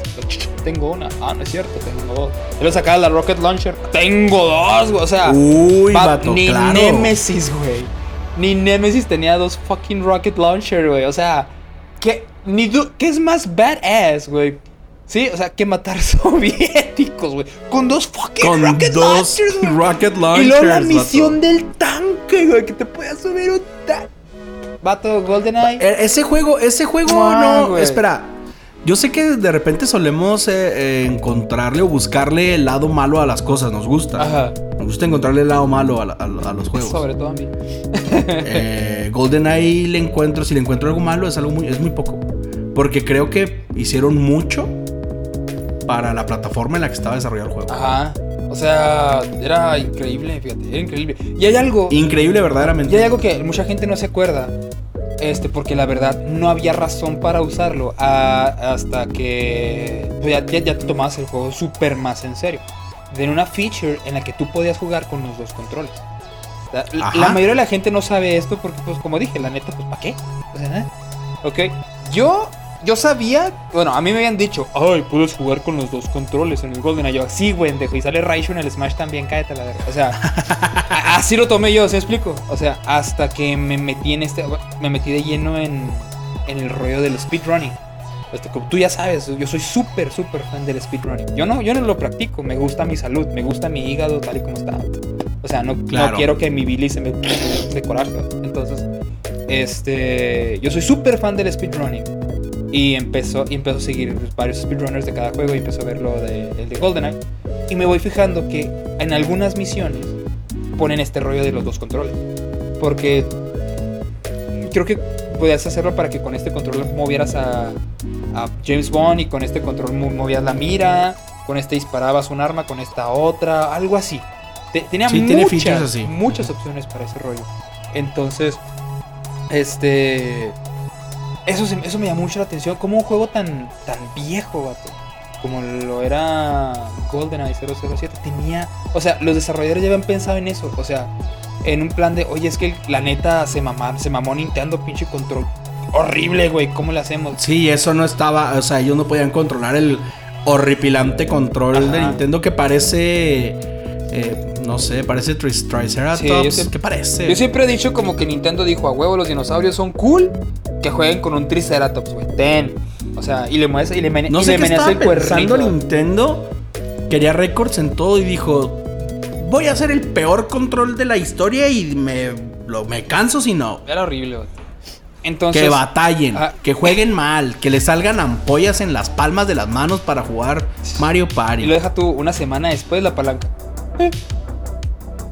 Tengo una. Ah, no es cierto, tengo dos. Y luego sacaba la Rocket Launcher. Tengo dos, güey. O sea, Uy, va- vato, ni claro. Nemesis, güey. Ni Nemesis tenía dos fucking Rocket Launcher, güey. O sea, ¿qué, ni ¿qué es más badass, güey? Sí, o sea, que matar *laughs* soviéticos, güey. Con dos fucking Con Rocket dos Launchers, güey. Rocket Y Launchers. luego la vato. misión del tanque, güey, que te puedas subir un. Vato, GoldenEye. E- Ese juego, ese juego no. Espera. Yo sé que de repente solemos eh, eh, encontrarle o buscarle el lado malo a las cosas. Nos gusta. Ajá. Nos gusta encontrarle el lado malo a, la- a- a los juegos. Sobre todo a mí. *laughs* Eh, GoldenEye le encuentro, si le encuentro algo malo, es algo muy, es muy poco. Porque creo que hicieron mucho para la plataforma en la que estaba desarrollado el juego. Ajá. O sea, era increíble, fíjate, era increíble. Y hay algo. Increíble, verdaderamente. Y hay algo que mucha gente no se acuerda. Este, porque la verdad no había razón para usarlo a- hasta que pues, ya, ya- ya te tomabas el juego súper más en serio. Tenía una feature en la que tú podías jugar con los dos controles. La, la mayoría de la gente no sabe esto porque, pues, como dije, la neta, pues, ¿para qué? O sea, ¿eh? Ok. Yo, yo sabía, bueno, a mí me habían dicho, ay, puedes jugar con los dos controles en el GoldenEye. Yo, sí, güey, dejo. Y sale Raichu en el Smash también, cállate la verga. O sea, *laughs* así lo tomé yo, ¿se explico? O sea, hasta que me metí en este, me metí de lleno en, en el rollo del speedrunning. Este, como tú ya sabes, yo soy súper, súper fan del speedrunning. Yo no, yo no lo practico, me gusta mi salud, me gusta mi hígado tal y como está. O sea, no, quiero que mi bilis se me se coraje. Entonces, este, yo soy súper fan del speedrunning. Y empezó, y empezó a seguir varios speedrunners de cada juego y empezó a ver lo de, el de GoldenEye. Y me voy fijando que en algunas misiones ponen este rollo de los dos controles. Porque creo que podías hacerlo para que con este control movieras a, a James Bond y con este control mo- movías la mira, con este disparabas un arma, con esta otra, algo así. Te- tenía Sí, muchas, así. muchas opciones para ese rollo. Entonces, este... Eso, se- eso me llamó mucho la atención. Como un juego tan, tan viejo, vato. Como lo era GoldenEye 007. Tenía... O sea, los desarrolladores ya habían pensado en eso. O sea, en un plan de... Oye, es que la neta se, mamá, se mamó Nintendo, pinche control. Horrible, güey. ¿Cómo le hacemos? Sí, eso no estaba. O sea, ellos no podían controlar el horripilante control de. Nintendo que parece. eh, no sé, parece Triceratops. Sí, ¿Qué parece? Yo siempre he dicho como que Nintendo dijo a huevo, los dinosaurios son cool. Que jueguen con un Triceratops, güey. Ten. O sea, y le mueves y le, No y sé le qué estaba el pensando cuernito. Nintendo. Quería récords en todo y dijo: Voy a hacer el peor control de la historia y me, lo, me canso si no. Era horrible, güey. Entonces. que batallen, ah, que jueguen mal, que le salgan ampollas en las palmas de las manos para jugar Mario Y Party. lo deja tú una semana después la palanca.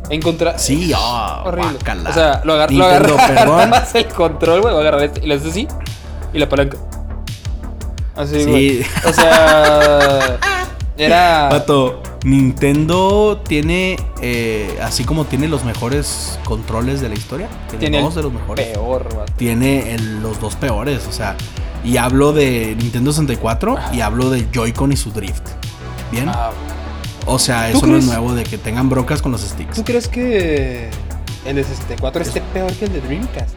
Encontrar. Sí, *laughs* ah, Horrible. O sea, lo, agar lo Nintendo, agarras, *laughs* perdón. agarras el control, güey, lo agarras este, y le haces así. Y la palanca. Así, Sí. güey. O sea. *laughs* Era. Pato, Nintendo tiene, eh, así como tiene los mejores controles de la historia, tiene, Tiene dos de los mejores. Peor, vato. Tiene el- los dos peores, o sea, y hablo de Nintendo 64 y hablo de Joy-Con y su drift. Bien, Ah, o sea, ¿tú eso no es nuevo de que tengan broncas con los sticks. ¿Tú crees que el de 64 esté peor que el de Dreamcast?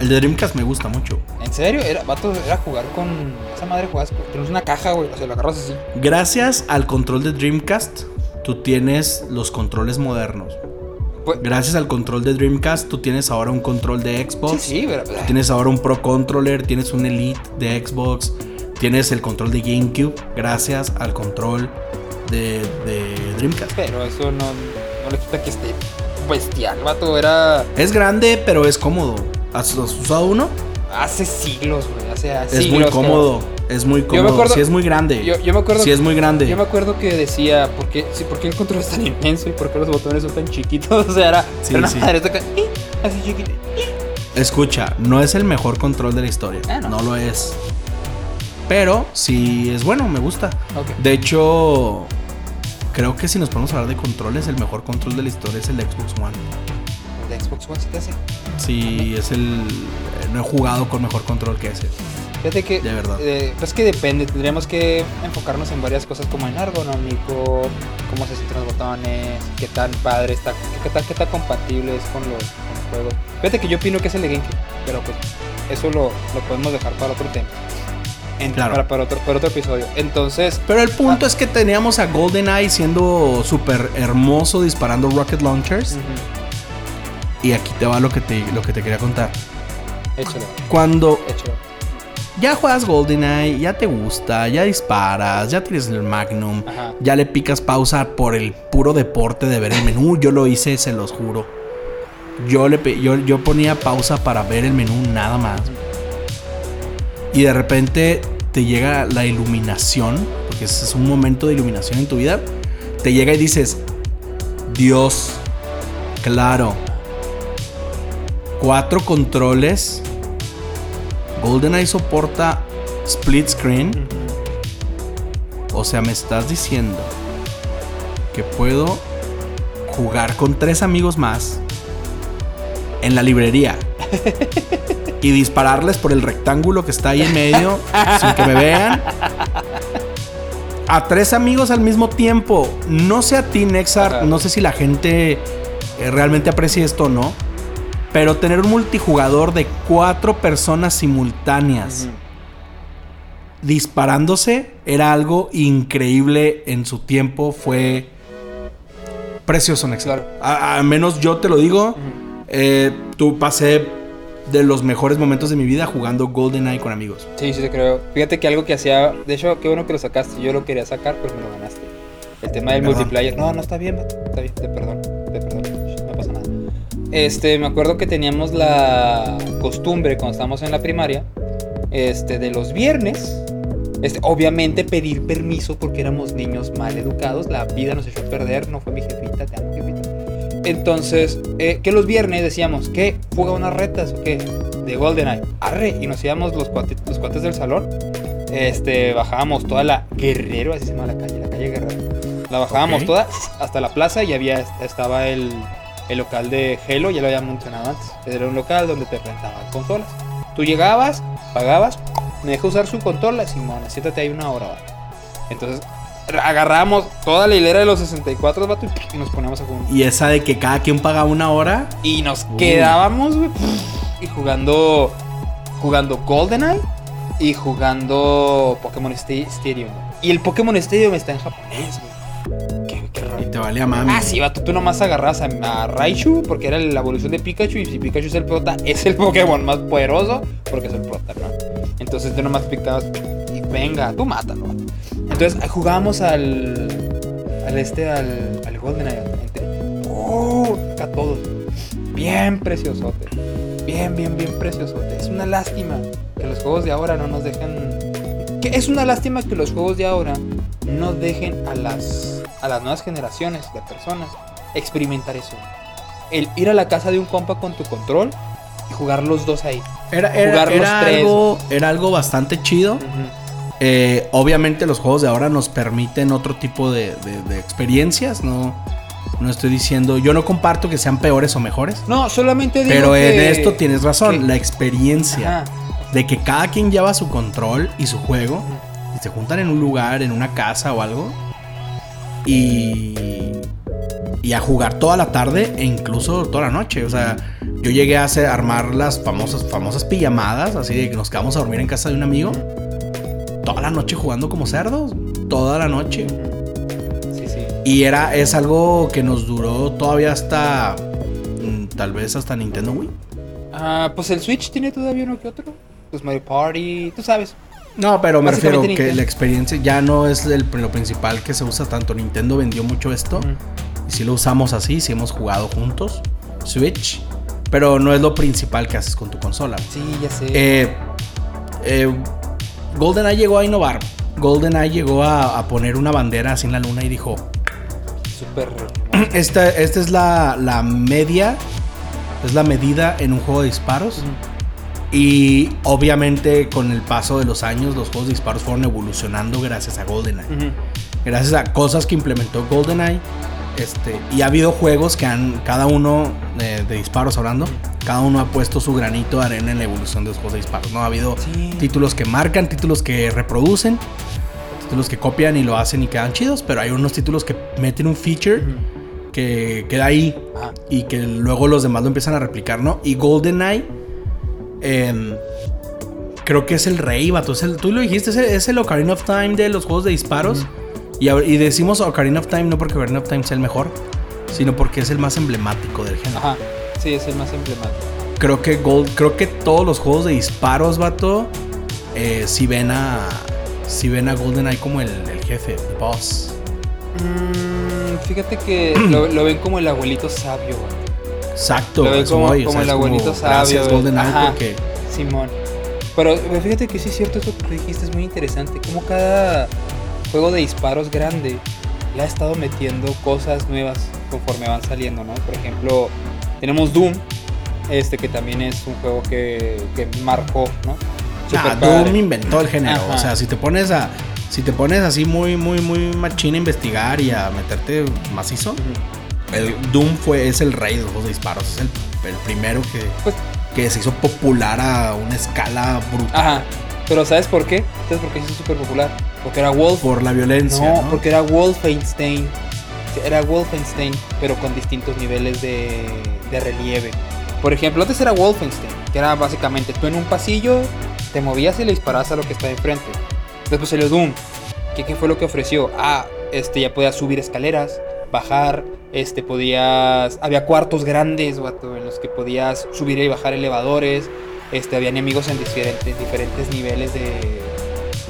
El de Dreamcast me gusta mucho. ¿En serio? Era, vato, era jugar con. Esa madre jugabas. Tienes una caja, güey. O sea, lo agarras así. Gracias al control de Dreamcast, tú tienes los controles modernos. Pues- Gracias al control de Dreamcast, tú tienes ahora un control de Xbox. Sí, sí, pero. Tienes ahora un Pro Controller, tienes un Elite de Xbox, tienes el control de GameCube, gracias al control de, de Dreamcast. Pero eso no, no le quita que esté bestial, vato. Era Es grande, pero es cómodo. ¿Has, has usado uno? hace siglos, güey. Hace Es siglos. muy que- cómodo. Es muy me cómodo. acuerdo- sí, es muy grande. Yo, yo me acuerdo. sí, es muy grande. Yo me acuerdo que decía, ¿por qué, sí, ¿por qué el control es tan inmenso y por qué los botones son tan chiquitos? *laughs* O sea, era, Sí, era sí. madre, toca- ¡ih! así chiquito. Escucha, no es el mejor control de la historia. Ah, no. no. lo es. Pero sí es bueno, me gusta. De hecho, creo que si nos ponemos a hablar de controles, el mejor control de la historia es el Xbox One. De Xbox One se te hace. Sí, es el. No he jugado con mejor control que ese. Fíjate que. De verdad. eh, pues que depende. Tendríamos que enfocarnos en varias cosas como en ergonómico, cómo se sienten los botones, qué tan padre está, qué tan, qué tan compatible es con los, con los juegos. Fíjate que yo opino que es el de GameCube, pero pues eso lo, lo podemos dejar para otro tema. En- Claro. para, para otro, para otro episodio. Entonces, Pero el punto es que teníamos a GoldenEye siendo súper hermoso disparando rocket launchers. Y aquí te va lo que te, lo que te quería contar. échalo, Cuando échalo. ya juegas GoldenEye, ya te gusta, ya disparas, ya tienes el Magnum, Ajá. ya le picas pausa por el puro deporte de ver el menú. Yo lo hice, se los juro. Yo, le, yo, yo ponía pausa para ver el menú nada más. Y de repente te llega la iluminación, porque ese es un momento de iluminación en tu vida. Te llega y dices, Dios, claro. Cuatro controles. GoldenEye soporta split screen. O sea, me estás diciendo que puedo jugar con tres amigos más en la librería *laughs* y dispararles por el rectángulo que está ahí en medio *laughs* sin que me vean. A tres amigos al mismo tiempo. No sé a ti, Nexar, no sé si la gente eh, realmente aprecia esto o no. Pero tener un multijugador de cuatro personas simultáneas disparándose era algo increíble en su tiempo. Fue precioso, Nexar. Al menos yo te lo digo. Eh, tú pasé de los mejores momentos de mi vida jugando GoldenEye con amigos. Sí, sí te creo. Fíjate que algo que hacía, de hecho, qué bueno que lo sacaste. Yo lo quería sacar, pero me lo ganaste. El tema del Perdón. multiplayer. No, no está bien, está bien, te perdono, te perdono. No pasa nada. Este, me acuerdo que teníamos la costumbre cuando estábamos en la primaria, este, de los viernes. Este, obviamente pedir permiso porque éramos niños mal educados. La vida nos echó a perder, no fue mi jefita, te amo. Entonces, eh, que los viernes decíamos, ¿qué? ¿Fuga unas retas o qué? De GoldenEye. Arre, y nos íbamos los cuates, los cuates del salón. Este, bajábamos toda la Guerrero, así se llama la calle, la calle Guerrero. La bajábamos toda hasta la plaza y había, estaba el, el local de Halo, ya lo había mencionado antes. Era un local donde te rentaban consolas. Tú llegabas, pagabas, me dejó usar su consola, Simón, siéntate ahí una hora. Entonces, agarramos toda la hilera de los 64, vato, y nos poníamos a jugar. Y esa de que cada quien paga una hora. Y nos quedábamos, güey, y jugando, jugando GoldenEye y jugando Pokémon Sta- Stadium. Y el Pokémon Stadium está en japonés, güey. Qué, qué raro. Y te valía mami. Ah, sí, vato, tú nomás agarras a, a Raichu porque era la evolución de Pikachu y si Pikachu es el prota, *laughs* es el Pokémon más poderoso porque es el prota, ¿no? Entonces tú nomás picabas y venga, tú mátalo. vato. Entonces jugábamos al, al este, al, al GoldenEye, ¡oh! acá todos. Bien preciosote. Bien, bien, bien preciosote. Es una lástima que los juegos de ahora no nos dejan... Que es una lástima que los juegos de ahora no dejen a las, a las nuevas generaciones de personas experimentar eso. El ir a la casa de un compa con tu control y jugar los dos ahí. Era, era- jugar los tres. algo, era algo bastante chido. Eh, obviamente los juegos de ahora nos permiten otro tipo de, de- de experiencias. No, no estoy diciendo, yo no comparto que sean peores o mejores. No, solamente digo Pero en esto tienes razón, que- la experiencia Ajá. de que cada quien lleva su control y su juego y se juntan en un lugar, en una casa o algo y y a jugar toda la tarde e incluso toda la noche. O sea, Yo llegué a hacer, armar las famosas, famosas pijamadas, así de que nos quedamos a dormir en casa de un amigo. Toda la noche jugando como cerdos. Toda la noche. Sí, sí. Y era, es algo que nos duró todavía hasta. mm, Tal vez hasta Nintendo Wii. Ah, pues el Switch tiene todavía uno que otro. Pues Mario Party, tú sabes. No, pero me refiero que Nintendo. la experiencia ya no es el- lo principal que se usa tanto. Nintendo vendió mucho esto. Y si lo usamos así, si hemos jugado juntos. Switch. Pero no es lo principal que haces con tu consola. Sí, ya sé. Eh, eh, GoldenEye llegó a innovar. GoldenEye llegó a, a poner una bandera así en la luna y dijo: Súper. *clears throat* Esta, esta es la, la media, es la medida en un juego de disparos. Y obviamente con el paso de los años los juegos de disparos fueron evolucionando gracias a GoldenEye. Ujú. Gracias a cosas que implementó GoldenEye. Este, y ha habido juegos que han, cada uno eh, de disparos hablando, cada uno ha puesto su granito de arena en la evolución de los juegos de disparos. ¿no? Ha habido Sí. títulos que marcan, títulos que reproducen, títulos que copian y lo hacen y quedan chidos, pero hay unos títulos que meten un feature que queda ahí Ah, y que luego los demás lo empiezan a replicar, ¿no? Y GoldenEye, em, creo que es el rey, vato. Es el, tú lo dijiste, es el, es el Ocarina of Time de los juegos de disparos. Y, decimos Ocarina of Time no porque Ocarina of Time sea el mejor, sino porque es el más emblemático del género. Ajá. Sí, es el más emblemático. Creo que Gold, creo que todos los juegos de disparos, vato, eh, si ven a. Si ven a GoldenEye como el, el jefe, el boss. Mm, fíjate que *clears throat* lo, lo ven como el abuelito sabio, güey. Exacto. Lo ven como, o sea, el abuelito sabio. Gracias. GoldenEye, Ajá, porque. Simón. Pero fíjate que sí es cierto eso que dijiste, es muy interesante. Como cada juego de disparos grande le ha estado metiendo cosas nuevas conforme van saliendo, ¿no? Por ejemplo, tenemos Doom, este que también es un juego que, que marcó, ¿no? Ah. Doom inventó el género. Ajá. O sea, si te pones a. Si te pones así muy, muy, muy machín a investigar y a meterte macizo, el Doom fue, es el rey de los disparos. Es el, el primero que, Pues- que se hizo popular a una escala brutal Ajá. Pero ¿sabes por qué? ¿Sabes por qué se hizo súper popular? Porque era Wolf. por la violencia. No, ¿no? porque era Wolfenstein. Era Wolfenstein, pero con distintos niveles de, de relieve. Por ejemplo, antes era Wolfenstein, que era básicamente tú en un pasillo te movías y le disparabas a lo que está enfrente. Después salió Doom. ¿Qué, qué fue lo que ofreció? Ah, este, ya podías subir escaleras, bajar, este, podías... Había cuartos grandes, vato, en los que podías subir y bajar elevadores. Este, había enemigos en diferentes, diferentes niveles de,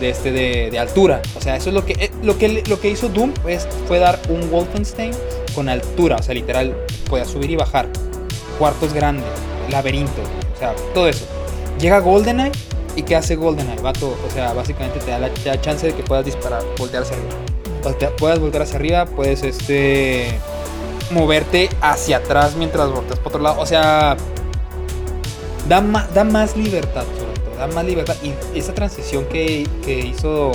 de este de, altura. O sea, eso es lo que eh, lo que lo que hizo Doom es, fue dar un Wolfenstein con altura, o sea, literal podía subir y bajar. Cuartos grandes, laberinto, o sea, todo eso. Llega GoldenEye y ¿qué hace GoldenEye? Vato, o sea, básicamente te da la, te da chance de que puedas disparar, voltear hacia arriba. Volte- puedas voltear hacia arriba, puedes este moverte hacia atrás mientras volteas para otro lado, o sea, da más, da más libertad, sobre todo, da más libertad. Y esa transición que, que hizo,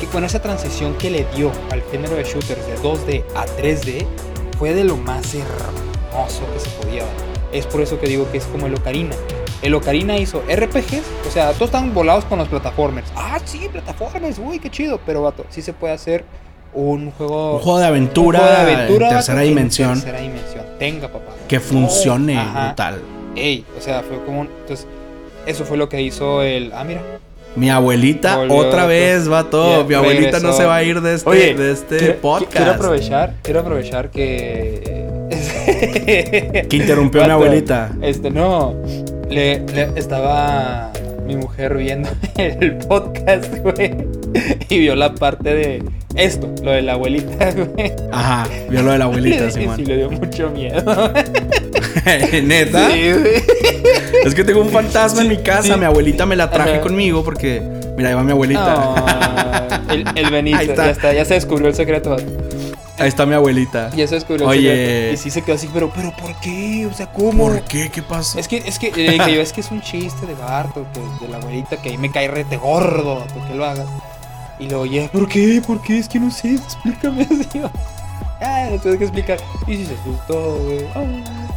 que, bueno, esa transición que le dio al género de shooters de 2D a 3D fue de lo más hermoso que se podía. Es por eso que digo que es como el Ocarina. El Ocarina hizo RPGs, o sea, todos están volados con los plataformers. Ah, sí, plataformers, uy, qué chido. Pero, vato, sí se puede hacer un juego, Un juego de aventura, un juego de aventura, en vato, tercera en dimensión tercera dimensión. Tenga, papá. que funcione Ajá. brutal. Ey, o sea, fue como un- Entonces, eso fue lo que hizo el. Ah, mira. Mi abuelita, Volvió otra otro. vez, vato. Ya, Mi abuelita no se va a ir de este, Oye, de este quiero, podcast. Quiero aprovechar, quiero aprovechar que. *laughs* Que interrumpió a mi abuelita. Este, no. Le, le- estaba mi mujer viendo *laughs* el podcast, güey. Y vio la parte de esto, lo de la abuelita, *laughs* güey. Ajá, vio lo de la abuelita, Y sí Simón. le dio mucho miedo. *laughs* Neta. Sí, güey. Es que tengo un fantasma en mi casa. Sí. Mi abuelita me la traje Ajá. conmigo porque. Mira, ahí va mi abuelita. No, *laughs* el, el Benito, Ahí está. ya está, ya se descubrió el secreto. Ahí está mi abuelita. Ya se descubrió el Oye. secreto. Y sí se quedó así, pero, pero ¿por qué? O sea, ¿cómo? ¿Por qué? ¿Qué pasó? Es que, es que, yo, es que es un chiste de Barto, que de la abuelita, que ahí me cae rete gordo, porque lo hagas. Y luego, oye, ¿por qué? ¿Por qué? Es que no sé, *laughs* explícame así. Ah, no tengo que explicar. Y si se asustó, güey. Ah.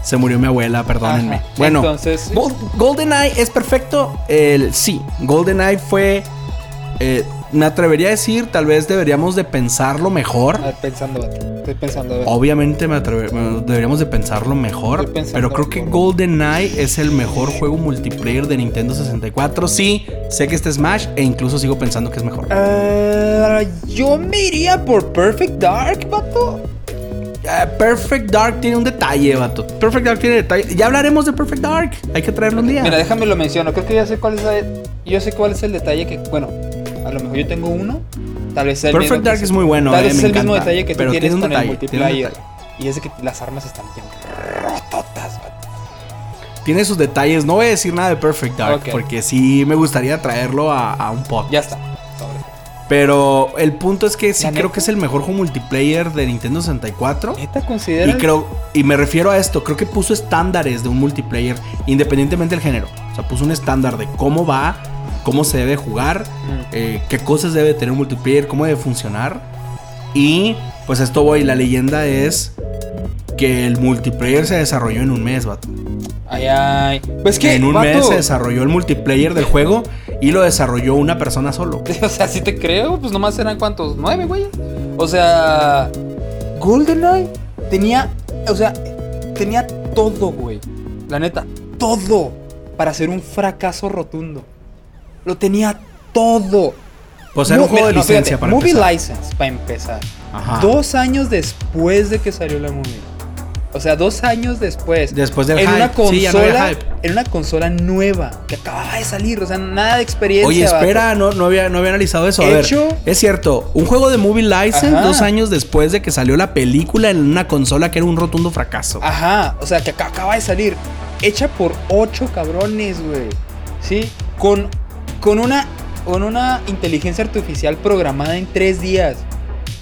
Se murió mi abuela, perdónenme. Ajá. Bueno, entonces, Gol- GoldenEye es perfecto. El, sí, GoldenEye fue. eh, me atrevería a decir, tal vez deberíamos de pensarlo mejor. A ver, pensando. Estoy pensando, a ver. Obviamente me atreve- me- deberíamos de pensarlo mejor, pero creo que. GoldenEye es el mejor juego multiplayer de Nintendo 64. Sí, sé que este Smash e incluso sigo pensando que es mejor. Eh, yo me iría por Perfect Dark, vato. Eh, Perfect Dark tiene un detalle, vato. Perfect Dark tiene detalle. Ya hablaremos de Perfect Dark. Hay que traerlo un día. Mira, déjame lo menciono. Creo que ya sé cuál es el, yo sé cuál es el detalle que, bueno, a lo mejor yo tengo uno. Tal vez el Perfect mismo Dark es muy bueno, Tal eh, vez es el mismo detalle que tú tienes tiene con detalle, el multiplayer. Y es que las armas están bien rototas, vato. Tiene sus detalles. No voy a decir nada de Perfect Dark porque sí me gustaría traerlo a, a un podcast. Ya está. Sobre. Pero el punto es que sí ¿La creo neta? que es el mejor juego multiplayer de Nintendo 64. ¿Neta considera? Y creo, y me refiero a esto, creo que puso estándares de un multiplayer, independientemente del género. O sea, puso un estándar de cómo va, cómo se debe jugar, Mm. eh, qué cosas debe tener un multiplayer, cómo debe funcionar. Y pues esto voy, la leyenda es que el multiplayer se desarrolló en un mes, vato. Ay, ay. Pues que, en un vato, mes se desarrolló el multiplayer del juego y lo desarrolló una persona solo. *laughs* O sea, si te creo, pues nomás eran cuántos, nueve, güey. O sea, GoldenEye tenía, o sea, tenía todo, güey. La neta, todo para ser un fracaso rotundo. Lo tenía todo. Pues era un juego de no, licencia fíjate, para Movie empezar. License, para empezar. Ajá. Dos años después de que salió la movie. O sea, dos años después. Después del en hype. Una consola, Sí, ya no había hype. En una consola nueva que acababa de salir. O sea, nada de experiencia. Oye, espera, no, no, había, no había analizado eso. A Hecho- ver, es cierto, un juego de movie license Ajá. dos años después de que salió la película en una consola que era un rotundo fracaso. Ajá, o sea, que ac- acaba de salir. Hecha por ocho cabrones, güey. ¿Sí? Con, con, una, con una inteligencia artificial programada en tres días.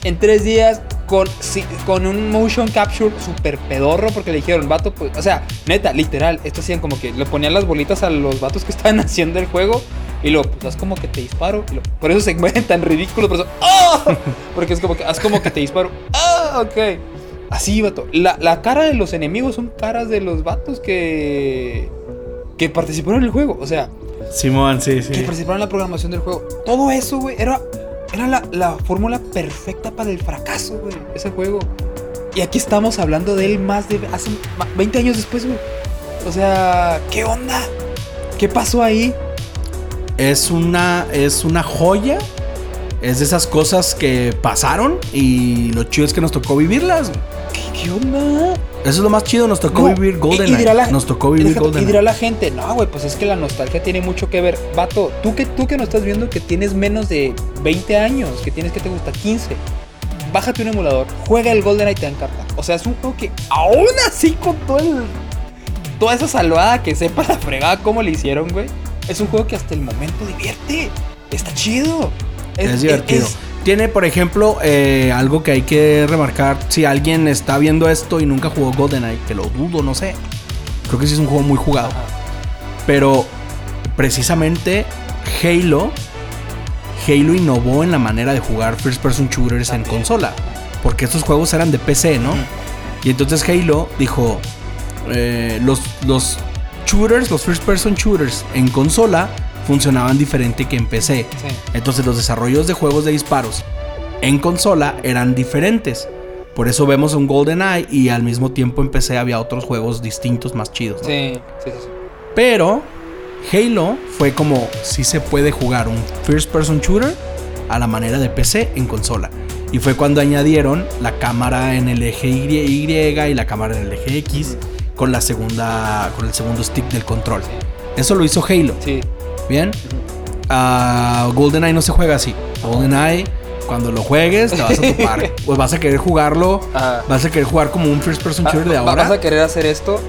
En tres días, con, sí, con un motion capture super pedorro, porque le dijeron, vato, pues, o sea, neta, literal, esto hacían como que le ponían las bolitas a los vatos que *laughs* estaban haciendo el juego. Y luego, pues haz como que te disparo. Y lo- por eso se mueven tan ridículos. Por eso, ¡ah! *laughs* Porque es como que haz como que te disparo. ¡Ah! Ok. Así, vato. La, la cara de los enemigos son caras de los vatos que. que participaron en el juego. O sea, Simón, sí, que participaron en la programación del juego. Todo eso, güey, era, era la, la fórmula perfecta para el fracaso, güey. Ese juego. Y aquí estamos hablando de él más de. hace ma- 20 años después, güey. O sea, ¿qué onda? ¿Qué pasó ahí? Es una, es una joya. Es de esas cosas que pasaron y lo chido es que nos tocó vivirlas. ¿Qué, qué onda? Eso es lo más chido, nos tocó No, vivir y- GoldenEye. y dirá la- nos tocó Y vivir déjate- Y GoldenEye. dirá la gente, no, güey, pues es que la nostalgia tiene mucho que ver. Vato, tú que, tú que no estás viendo que tienes menos de 20 años, que tienes que te gusta 15, bájate un emulador, juega el GoldenEye y te va a encantar. O sea, es un juego que aún así con todo el, toda esa salvada que sepa la fregada cómo le hicieron, güey, es un juego que hasta el momento divierte. Está chido. Es, divertido. es- Tiene, por ejemplo, eh, algo que hay que remarcar. Si alguien está viendo esto y nunca jugó GoldenEye, que lo dudo, no sé. Creo que sí es un juego muy jugado. Pero precisamente Halo, Halo innovó en la manera de jugar first person shooters en consola. Porque estos juegos eran de PC, ¿no? Y entonces Halo dijo, eh, los, los shooters, los first person shooters en consola funcionaban diferente que en PC. Sí. Entonces los desarrollos de juegos de disparos en consola eran diferentes. Por eso vemos un GoldenEye y al mismo tiempo en PC había otros juegos distintos más chidos. ¿no? Sí, sí, sí. Pero Halo fue como si se puede jugar un first person shooter a la manera de PC en consola. Y fue cuando añadieron la cámara en el eje Y y la cámara en el eje X con la segunda con el segundo stick del control. Eso lo hizo Halo. Sí. Bien. Ah, GoldenEye no se juega así. GoldenEye cuando lo juegues te vas a topar. *laughs* pues vas a querer jugarlo, Ajá. vas a querer jugar como un first person shooter de Ah, ahora. Vas a querer hacer esto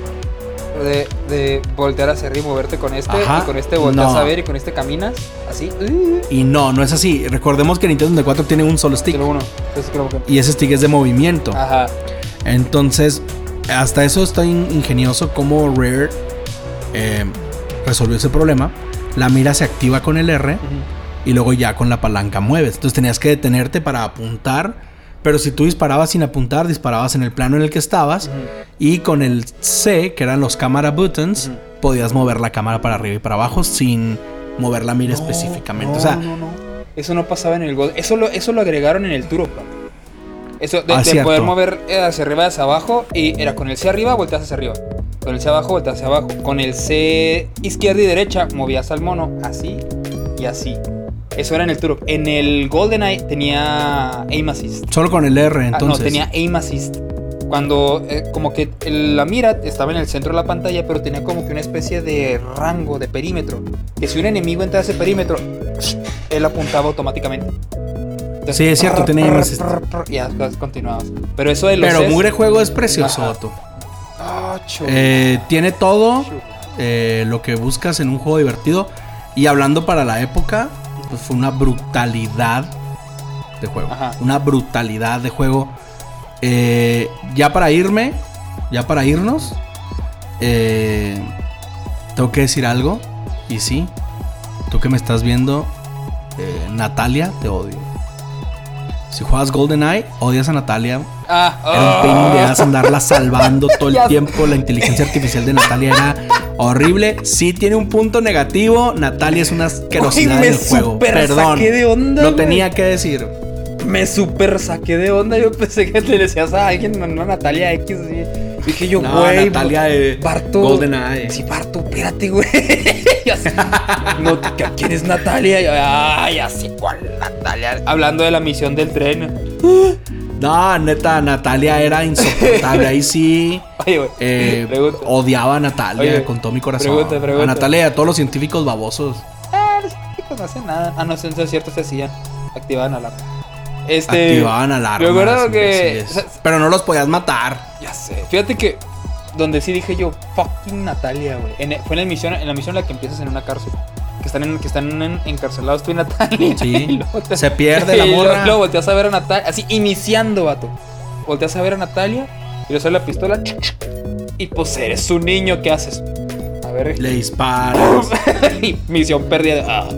de, de voltear hacia arriba y moverte con este. Ajá. Y con este volteas No. a ver y con este caminas. Así. Uh, Y no, no es así. Recordemos que Nintendo 64 tiene un solo stick. Uno. Entonces creo que. Y ese stick es de movimiento. Ajá. Entonces, hasta eso está in- ingenioso como Rare eh, resolvió ese problema. La mira se activa con el R y luego ya con la palanca mueves. Entonces tenías que detenerte para apuntar. Pero si tú disparabas sin apuntar, disparabas en el plano en el que estabas. Y con el C, que eran los cámara buttons, podías mover la cámara para arriba y para abajo sin mover la mira específicamente. No, o sea, no, no. Eso no pasaba en el Gold. Eso lo, eso lo agregaron en el vato. Eso de, Ah, de poder mover eh, hacia arriba y hacia abajo. Y era con el C arriba, volteas hacia arriba. Con el C abajo, volteas hacia abajo. Con el C izquierda y derecha, movías al mono así y así. Eso era en el Turok. En el GoldenEye tenía aim assist. Solo con el R, Ah, entonces. no, tenía aim assist. Cuando eh, como que el- la mira estaba en el centro de la pantalla, pero tenía como que una especie de rango, de perímetro. Que si un enemigo entraba a ese perímetro, *sniffs* él apuntaba automáticamente. Entonces, Sí, es cierto, tenía aim assist. Y ya continuabas. Pero eso de los Pero Mugre Juego es precioso, Ajá. Eh, tiene todo eh, lo que buscas en un juego divertido. Y hablando para la época, pues fue una brutalidad de juego. Ajá. Una brutalidad de juego. Eh, ya para irme, ya para irnos, eh, tengo que decir algo. Y sí, tú que me estás viendo, eh, Natalia, te odio. Si juegas GoldenEye, odias a Natalia. Ah, Era un ah. pain ass andarla salvando *laughs* todo el tiempo. La inteligencia artificial de Natalia era horrible. Sí tiene un punto negativo. Natalia es una asquerosidad del juego. Perdón. saqué de onda, Lo tenía que decir. Me super saqué de onda. Yo pensé que te decías a alguien, no, Natalia X. sí. Dije yo, No, güey. Natalia de Barto. GoldenEye. Sí, Barto, espérate, güey. *laughs* No, ¿qué- ¿Quién es Natalia? Yo, ya sé cuál Natalia. Hablando de la misión del tren. *gasps* No, neta, Natalia era insoportable. Ahí sí. *laughs* Oye, güey. eh, pregunta. odiaba a Natalia Oye, con todo mi corazón. pregunta, pregunta. A Natalia y a todos los científicos babosos. Ah, los científicos no hacen nada. Ah, no, eso es cierto, se hacían. Activaban alarma. Este. Activaban alarmas. Recuerdo que. imbéciles. o sea, Pero no los podías matar. Ya sé. Fíjate que donde sí dije yo, fucking Natalia, güey. En- fue en la misión, en la misión en la que empiezas en una cárcel. Que están, en, que están en- encarcelados tú y Natalia. Sí. *laughs* Y luego te- Se pierde la *laughs* morra. Luego volteas a ver a Natalia, así iniciando, vato. Volteas a ver a Natalia y le sale la pistola. Y pues eres un niño, ¿qué haces? A ver. Le *laughs* disparas. y misión perdida. Ah.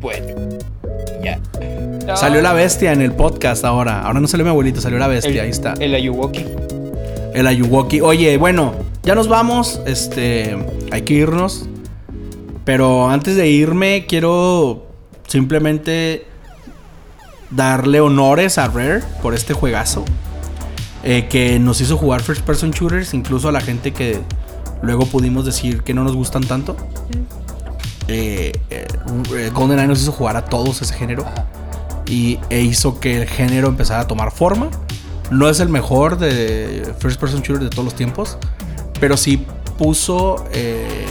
Bueno. Ya. No. Salió la bestia en el podcast ahora. Ahora no salió mi abuelito, salió la bestia. El- Ahí está. El Ayuwoki. El Ayuwoki. Oye, bueno, ya nos vamos. Este, hay que irnos. Pero antes de irme, quiero simplemente darle honores a Rare por este juegazo. eh, que nos hizo jugar first person shooters, incluso a la gente que luego pudimos decir que no nos gustan tanto. Eh, eh, eh, GoldenEye nos hizo jugar a todos ese género Ajá. Y, e hizo que el género empezara a tomar forma. No es el mejor de first person shooter de todos los tiempos, pero sí puso eh,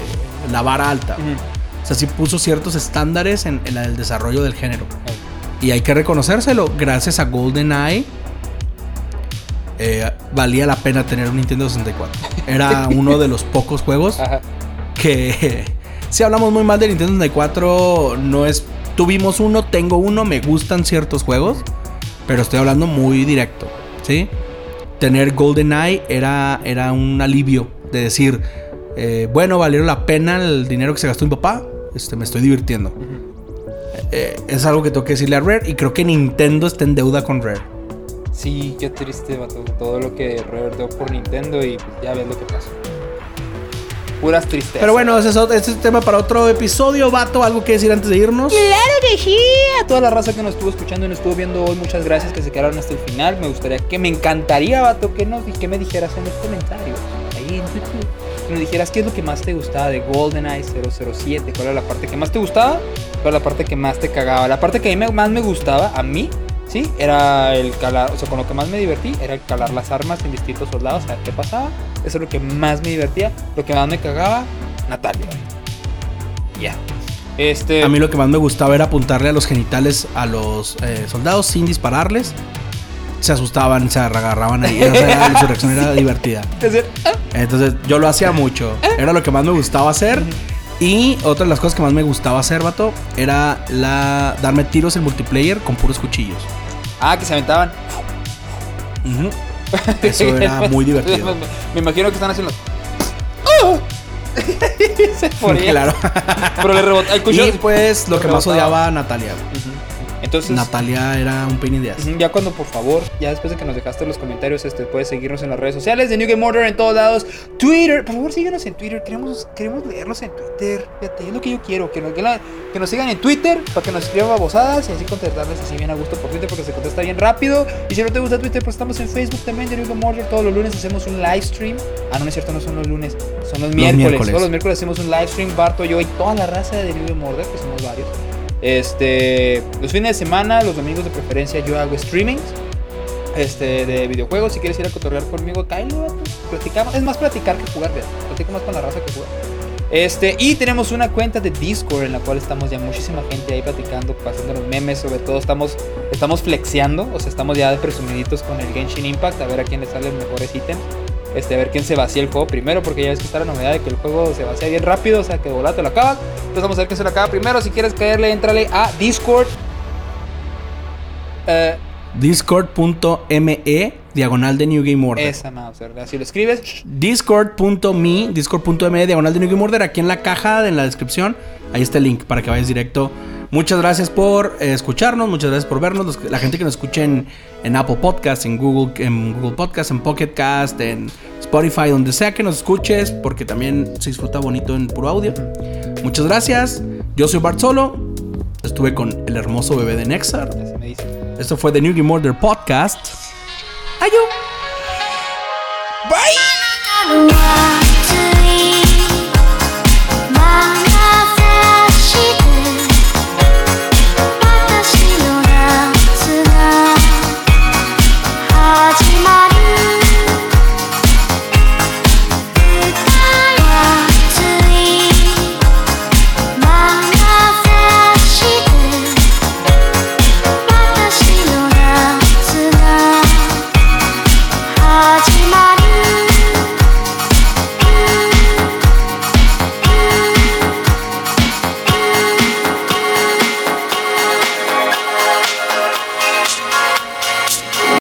la vara alta. O sea, sí puso ciertos estándares en, en el desarrollo del género. Ey. Y hay que reconocérselo. Gracias a GoldenEye eh, valía la pena tener un Nintendo 64. Era *laughs* uno de los pocos juegos Ajá. que *laughs* si hablamos muy mal de Nintendo 64, no es. Tuvimos uno, tengo uno, me gustan ciertos juegos, pero estoy hablando muy directo, ¿sí? Tener GoldenEye era, era un alivio de decir, eh, bueno, valieron la pena el dinero que se gastó mi papá, este, me estoy divirtiendo. Eh, es algo que tengo que decirle a Rare y creo que Nintendo está en deuda con Rare. Sí, qué triste. Todo lo que Rare dio por Nintendo y pues, ya ves lo que pasó. Puras tristezas. Pero bueno, ese es, otro- ese es tema para otro episodio, vato. ¿Algo que decir antes de irnos? Claro que sí. A toda la raza que nos estuvo escuchando y nos estuvo viendo hoy, muchas gracias que se quedaron hasta el final. Me gustaría que me encantaría, vato, que, nos, que me dijeras en los comentarios. Ahí en YouTube. Que me dijeras qué es lo que más te gustaba de GoldenEye 007. ¿Cuál era la parte que más te gustaba? ¿Cuál era la parte que más te cagaba? La parte que a mí más me gustaba, a mí, sí, era el calar. O sea, con lo que más me divertí era el calar las armas en distintos soldados. A ver qué pasaba. Eso es lo que más me divertía. Lo que más me cagaba, Natalia. Ya. Este. A mí lo que más me gustaba era apuntarle a los genitales a los eh, soldados sin dispararles. Se asustaban, se agarraban ahí. O sea, su reacción era *laughs* divertida. ah, Entonces yo lo hacía mucho. Era lo que más me gustaba hacer. Y otra de las cosas que más me gustaba hacer, vato, era la darme tiros en multiplayer con puros cuchillos. Ah, que se aventaban. Eso era *laughs* muy divertido. Me imagino que están haciendo. *laughs* *laughs* se claro. Pero le rebotó el cuchillo. Y pues lo que más odiaba a Natalia. Entonces, Natalia era un the ass. Ujú, Ya cuando, por favor, ya después de que nos dejaste los comentarios, este, puedes seguirnos en las redes sociales de New Game Order en todos lados. Twitter, por favor, síguenos en Twitter. Queremos, queremos leerlos en Twitter. Fíjate, es lo que yo quiero. Que nos, que la- que nos sigan en Twitter para que nos escriban babosadas y así contestarles así bien a gusto por Twitter porque se contesta bien rápido. Y si no te gusta Twitter, pues estamos en Facebook también de New Game Order. Todos los lunes hacemos un live stream. Ah, no, no es cierto, no son los lunes, son los miércoles. miércoles. Todos los miércoles hacemos un live stream. Barto, yo y toda la raza de New Game Order, que somos varios. Este, los fines de semana, los domingos de preferencia, yo hago streamings este, de videojuegos. Si quieres ir a cotorrear conmigo, cállate, vato. platicamos. Es más platicar que jugar, ¿verdad? Platico más con la raza que jugar. Este, y tenemos una cuenta de Discord en la cual estamos ya muchísima gente ahí platicando, pasándonos memes, sobre todo estamos, estamos flexeando, o sea, estamos ya presumiditos con el Genshin Impact, a ver a quién le salen mejores ítems. Este, a ver quién se vacía el juego primero, porque ya ves que está la novedad de que el juego se vacía bien rápido, o sea que de volada te lo acabas. Entonces vamos a ver quién se lo acaba primero. Si quieres caerle, entrale a Discord. Eh, Discord.me diagonal de New Game Order. esa ¿verdad? Si lo escribes, Discord.me, Discord.me diagonal de New Game Order. Aquí en la caja, en la descripción, ahí está el link para que vayas directo. Muchas gracias por eh, escucharnos, muchas gracias por vernos. Los- la gente que nos escucha en, en Apple Podcast, en Google, en Google Podcast, en Pocket Cast, en Spotify, donde sea que nos escuches, porque también se disfruta bonito en puro audio. Muchas gracias. Yo soy Bart Solo. Estuve con el hermoso bebé de Nexar. Esto fue The New Game Order Podcast. Ayú. Bye. Bye.